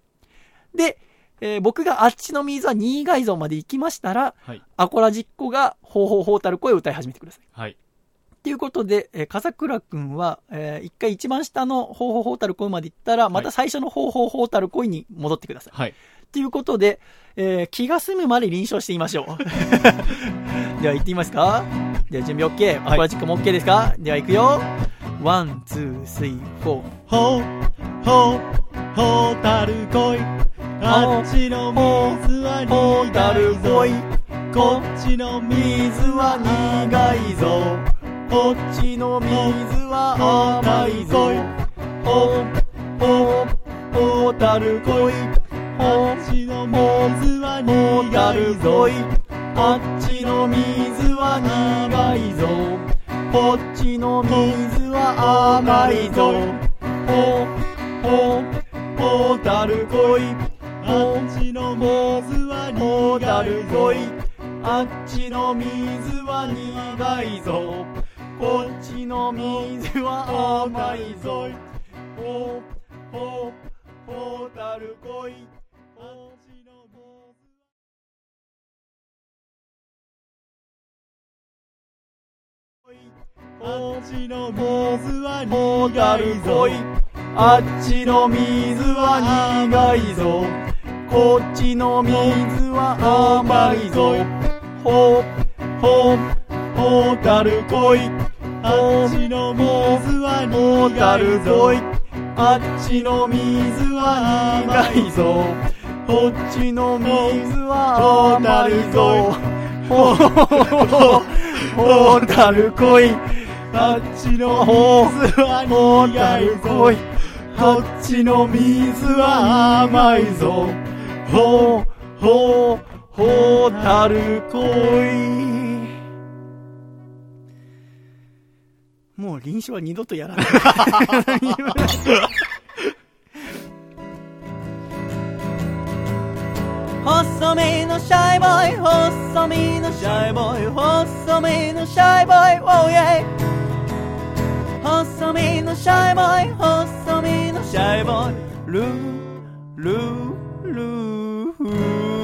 で、えー僕があっちの水は苦いぞまで行きましたら、
はい。
アコラジッコがほうほうほたるこいを歌い始めてください。
はい。
ということで、えー、笠倉くんは、えー一回一番下のほうほうほたるこいまで行ったら、また最初のほうほうほたるこいに戻ってください。
はい。
ということで、えー気が済むまで輪唱してみましょう。[laughs] では行ってみますか？では準備 OK。アコラジッコも OK ですか、では行くよ。ワン、ツー、スリー、フォー。
ほ、ほ、ほたる恋。あっちの水は
ほたる恋。
こっちの
水は苦いぞ。こっちの水は甘いぞ。ほ、ほ、ほたる恋。ほ、
っちの水は苦いぞ
恋。あっちの水は苦いぞ。こっちの水は甘いぞ。ほ、ほ、ほたる恋。
あっちの水は
ほたる
苦い。
あっちの水は苦いぞ。こっちの水は甘いぞ。ほ、ほ、ほたる恋。
あっちの水は
ほたる
苦い。
あっちの水は苦いぞ。こっちの水は甘いぞ。ほ、ほ、ほたる恋。
あっちの水は
ほたる
苦いぞ。
あっちの水は苦いぞ。こっちの水は甘いぞ。ほ、ほ、ほほたる恋。
あっちの、水は苦いぞ
恋。こっちの水は甘いぞ。ほう、ほう、ほうたる恋。もう臨床は二度とやらない。細身のシャイボーイ、細身のシャイボーイ、細身のシャイボーイ、oh yeah! 細身のシャイボーイ、細身のシャイボーイ、ルー、ルー、ルー、フー。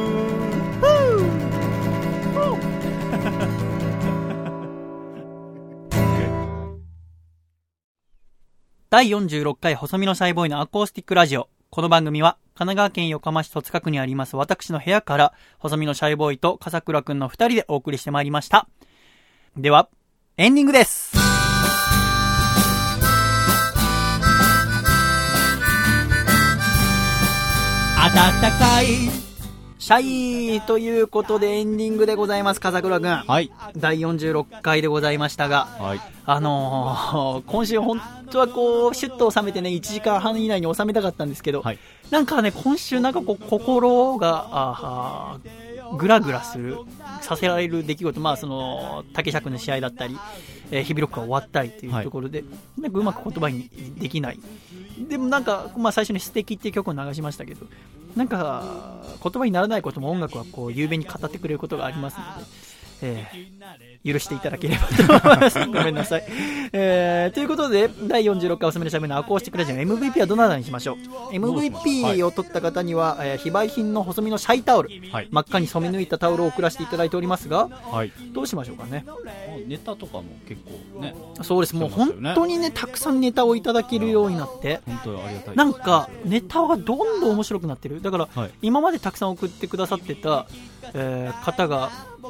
第46回細身のシャイボーイのアコースティックラジオ。この番組は、神奈川県横浜市戸塚区にあります私の部屋から、細身のシャイボーイと笠倉くんの二人でお送りしてまいりました。では、エンディングです。
暖かい
シャイということでエンディングでございます、笠倉くん。
はい。
第46回でございましたが、
はい。
あのー今週本当はこう、シュッと収めてね、1時間半以内に収めたかったんですけど、
はい
なんかね、今週なんかこう、心が、あーぐらぐらする、させられる出来事、まあその、竹尺の試合だったり、えー日々ロックが終わったりという
はい
ところで、なんかうまく言葉にできない。でもなんか、まあ最初に素敵っていう曲を流しましたけど、なんか、言葉にならないことも音楽はこう、雄弁に語ってくれることがありますので、えー許していただければと思います。[laughs] ごめんなさい。えーということで、第46回おすすめのしゃのアコースティックラジオの MVP はどなたにしましょう ?MVP を取った方には、えー非売品の細身のシャイタオル、
はい
真っ赤に染め抜いたタオルを送らせていただいておりますが、
はい。
どうしましょうかね？
ネタとかも結構ね、
そうです。もう本当にね、たくさんネタをいただけるようになって、
本当にありがたい。
なんか、ネタがどんどん面白くなってる。だから、
はい
今までたくさん送ってくださってた、えー方が、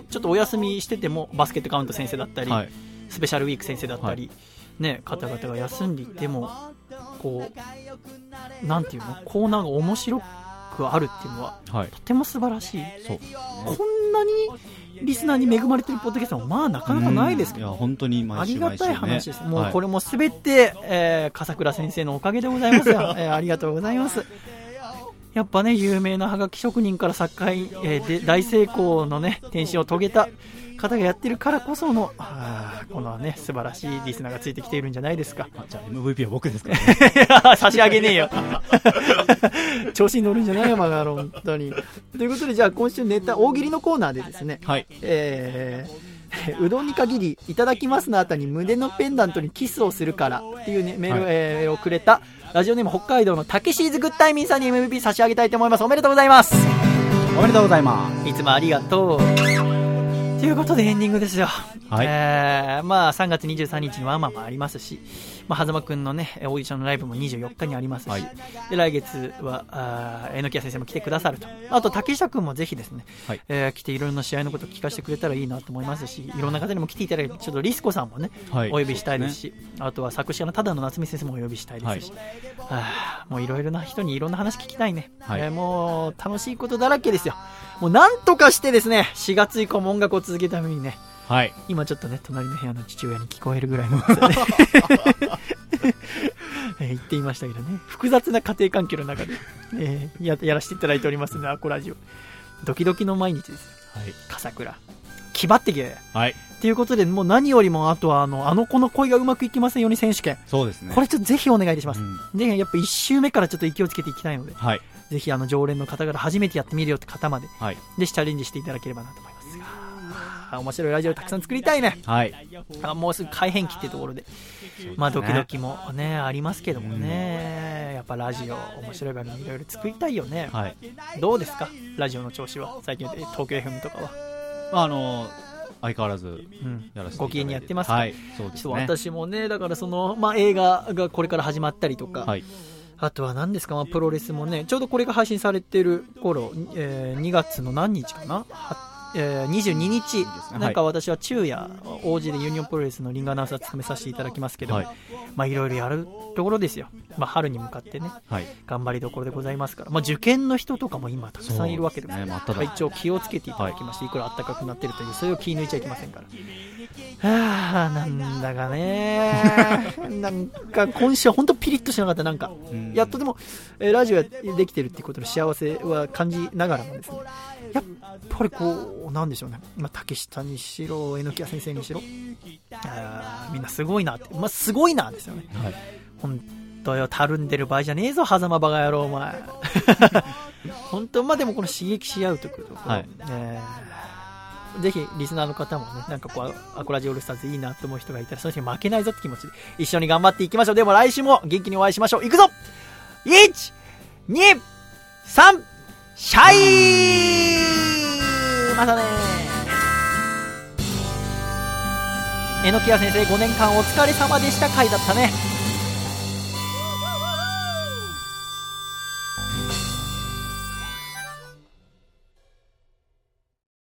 ちょっとお休みしてても、バスケットカウント先生だったり、
はい。
スペシャルウィーク先生だったり、
は
ね、方々が休んでいても、こう、なんていうの、コーナーが面白くあるっていうのは、
はい。
とても素晴らしい。
そう。
こんなにリスナーに恵まれてるポッドキャストは、まあ、なかなかないですけど
いや、本当に
あ
毎週
りがたい話です。もうこ
れ、
れもすべて、えー、笠倉先生のおかげでございますよ。[laughs] えーありがとうございます。やっぱね、有名なハガキ職人から作家、えーで大成功のね、転身を遂げた方がやってるからこその、あーこのね、素晴らしいリスナーがついてきているんじゃないですか。
あじゃあ MVP は僕ですからね。[laughs]
差し上げねえよ。[laughs] 調子に乗るんじゃないよ、マガロン、本当に。ということで、じゃあ今週ネタ、大喜利のコーナーでですね、
はい。
えー [laughs] うどんに限り、いただきますの後に胸のペンダントにキスをするからっていうね、メール,、
はい
をくれた、ラジオネーム北海道のたけしーずグッタイミンさんに MVP 差し上げたいと思います。おめでとうございます。
おめでとうございます。
いつもありがとう。ということでエンディングですよ。
はい
えーまあ3月23日にワンマンもありますし、まあ、狭間くんのね、オーディションのライブも24日にありますし、
はい。
で来月は、あー榎谷先生も来てくださると。あと竹下くんもぜひですね、
はい。
えー来ていろんな試合のことを聞かせてくれたらいいなと思いますし、いろんな方にも来ていただいて、ちょっとリスコさんもね、
はい。
お呼びしたいですし、あとは作詞家のただの夏美先生もお呼びしたいですし、はあもういろいろな人にいろんな話聞きたいね、
はい。
えーもう楽しいことだらけですよ。もうなんとかしてですね、4月以降も音楽を続けるためにね、
はい。
今ちょっとね、隣の部屋の父親に聞こえるぐらいの大きさでえー言っていましたけどね、複雑な家庭環境の中で、えーややらせていただいておりますので、アコラジオ。ドキドキの毎日ですよ、
はい。
笠倉。気張ってけ。
はい。
ということで、もう何よりも、あとは、あの、あの子の恋がうまくいきませんように選手権。
そうですね。
これちょっとぜひお願いいたします。
うん
で、やっぱ1周目からちょっと勢いつけていきたいので、
はい。
ぜひあの常連の方から初めてやってみるよって方まで、
はい。
ぜひチャレンジしていただければなと思います面白いラジオたくさん作りたいね。
はい。
あもうすぐ改変期ってところで、まあドキドキもね、ありますけどもね、やっぱラジオ、面白い番組いろいろ作りたいよね。
はい。
どうですか？ラジオの調子は。最近で東京 FM とかは。
まあ、あの、相変わらず
うん
やらせていただいて。
ご機嫌にやってますか？
はい。そうですね。
と私もね、だからその、まあ映画がこれから始まったりとか、
はい。
あとは何ですか、まあ、プロレスもね、ちょうどこれが配信されてる頃、えー2月の何日かな？はえー22日、
ね
なんか私は昼夜、王子でユニオンプロレスのリングアナウンサー務めさせていただきますけど、
はい。
まあいろいろやるところですよ。まあ春に向かってね、
はい。
頑張りどころでございますから、まあ受験の人とかも今たくさんいるわけです。
ね
体調気をつけていただきまして、い、くら暖かくなってるという、それを気抜いちゃいけませんから。はあ、なんだかね、[laughs] なんか今週は本当ピリッとしなかった、なんか。
うん。
やっとでも、えーラジオやできてるっていうことの幸せは感じながらもですね、やっぱりこう、なんでしょうね、まあ、竹下にしろ、榎谷先生にしろ、あーみんなすごいなって、まあ、すごいなですよね。
はい。
本当よ、たるんでる場合じゃねえぞ、狭間バカ野郎、お前。[laughs] 本当、まあでもこの刺激し合うということ、
はい
えーぜひ、リスナーの方もね、なんかこう、アコラジオールスターズいいなと思う人がいたら、その人に負けないぞって気持ちで、一緒に頑張っていきましょう。でも来週も元気にお会いしましょう。いくぞ !1、2、3、シャイまたね榎谷先生5年間お疲れ様でした回だったね。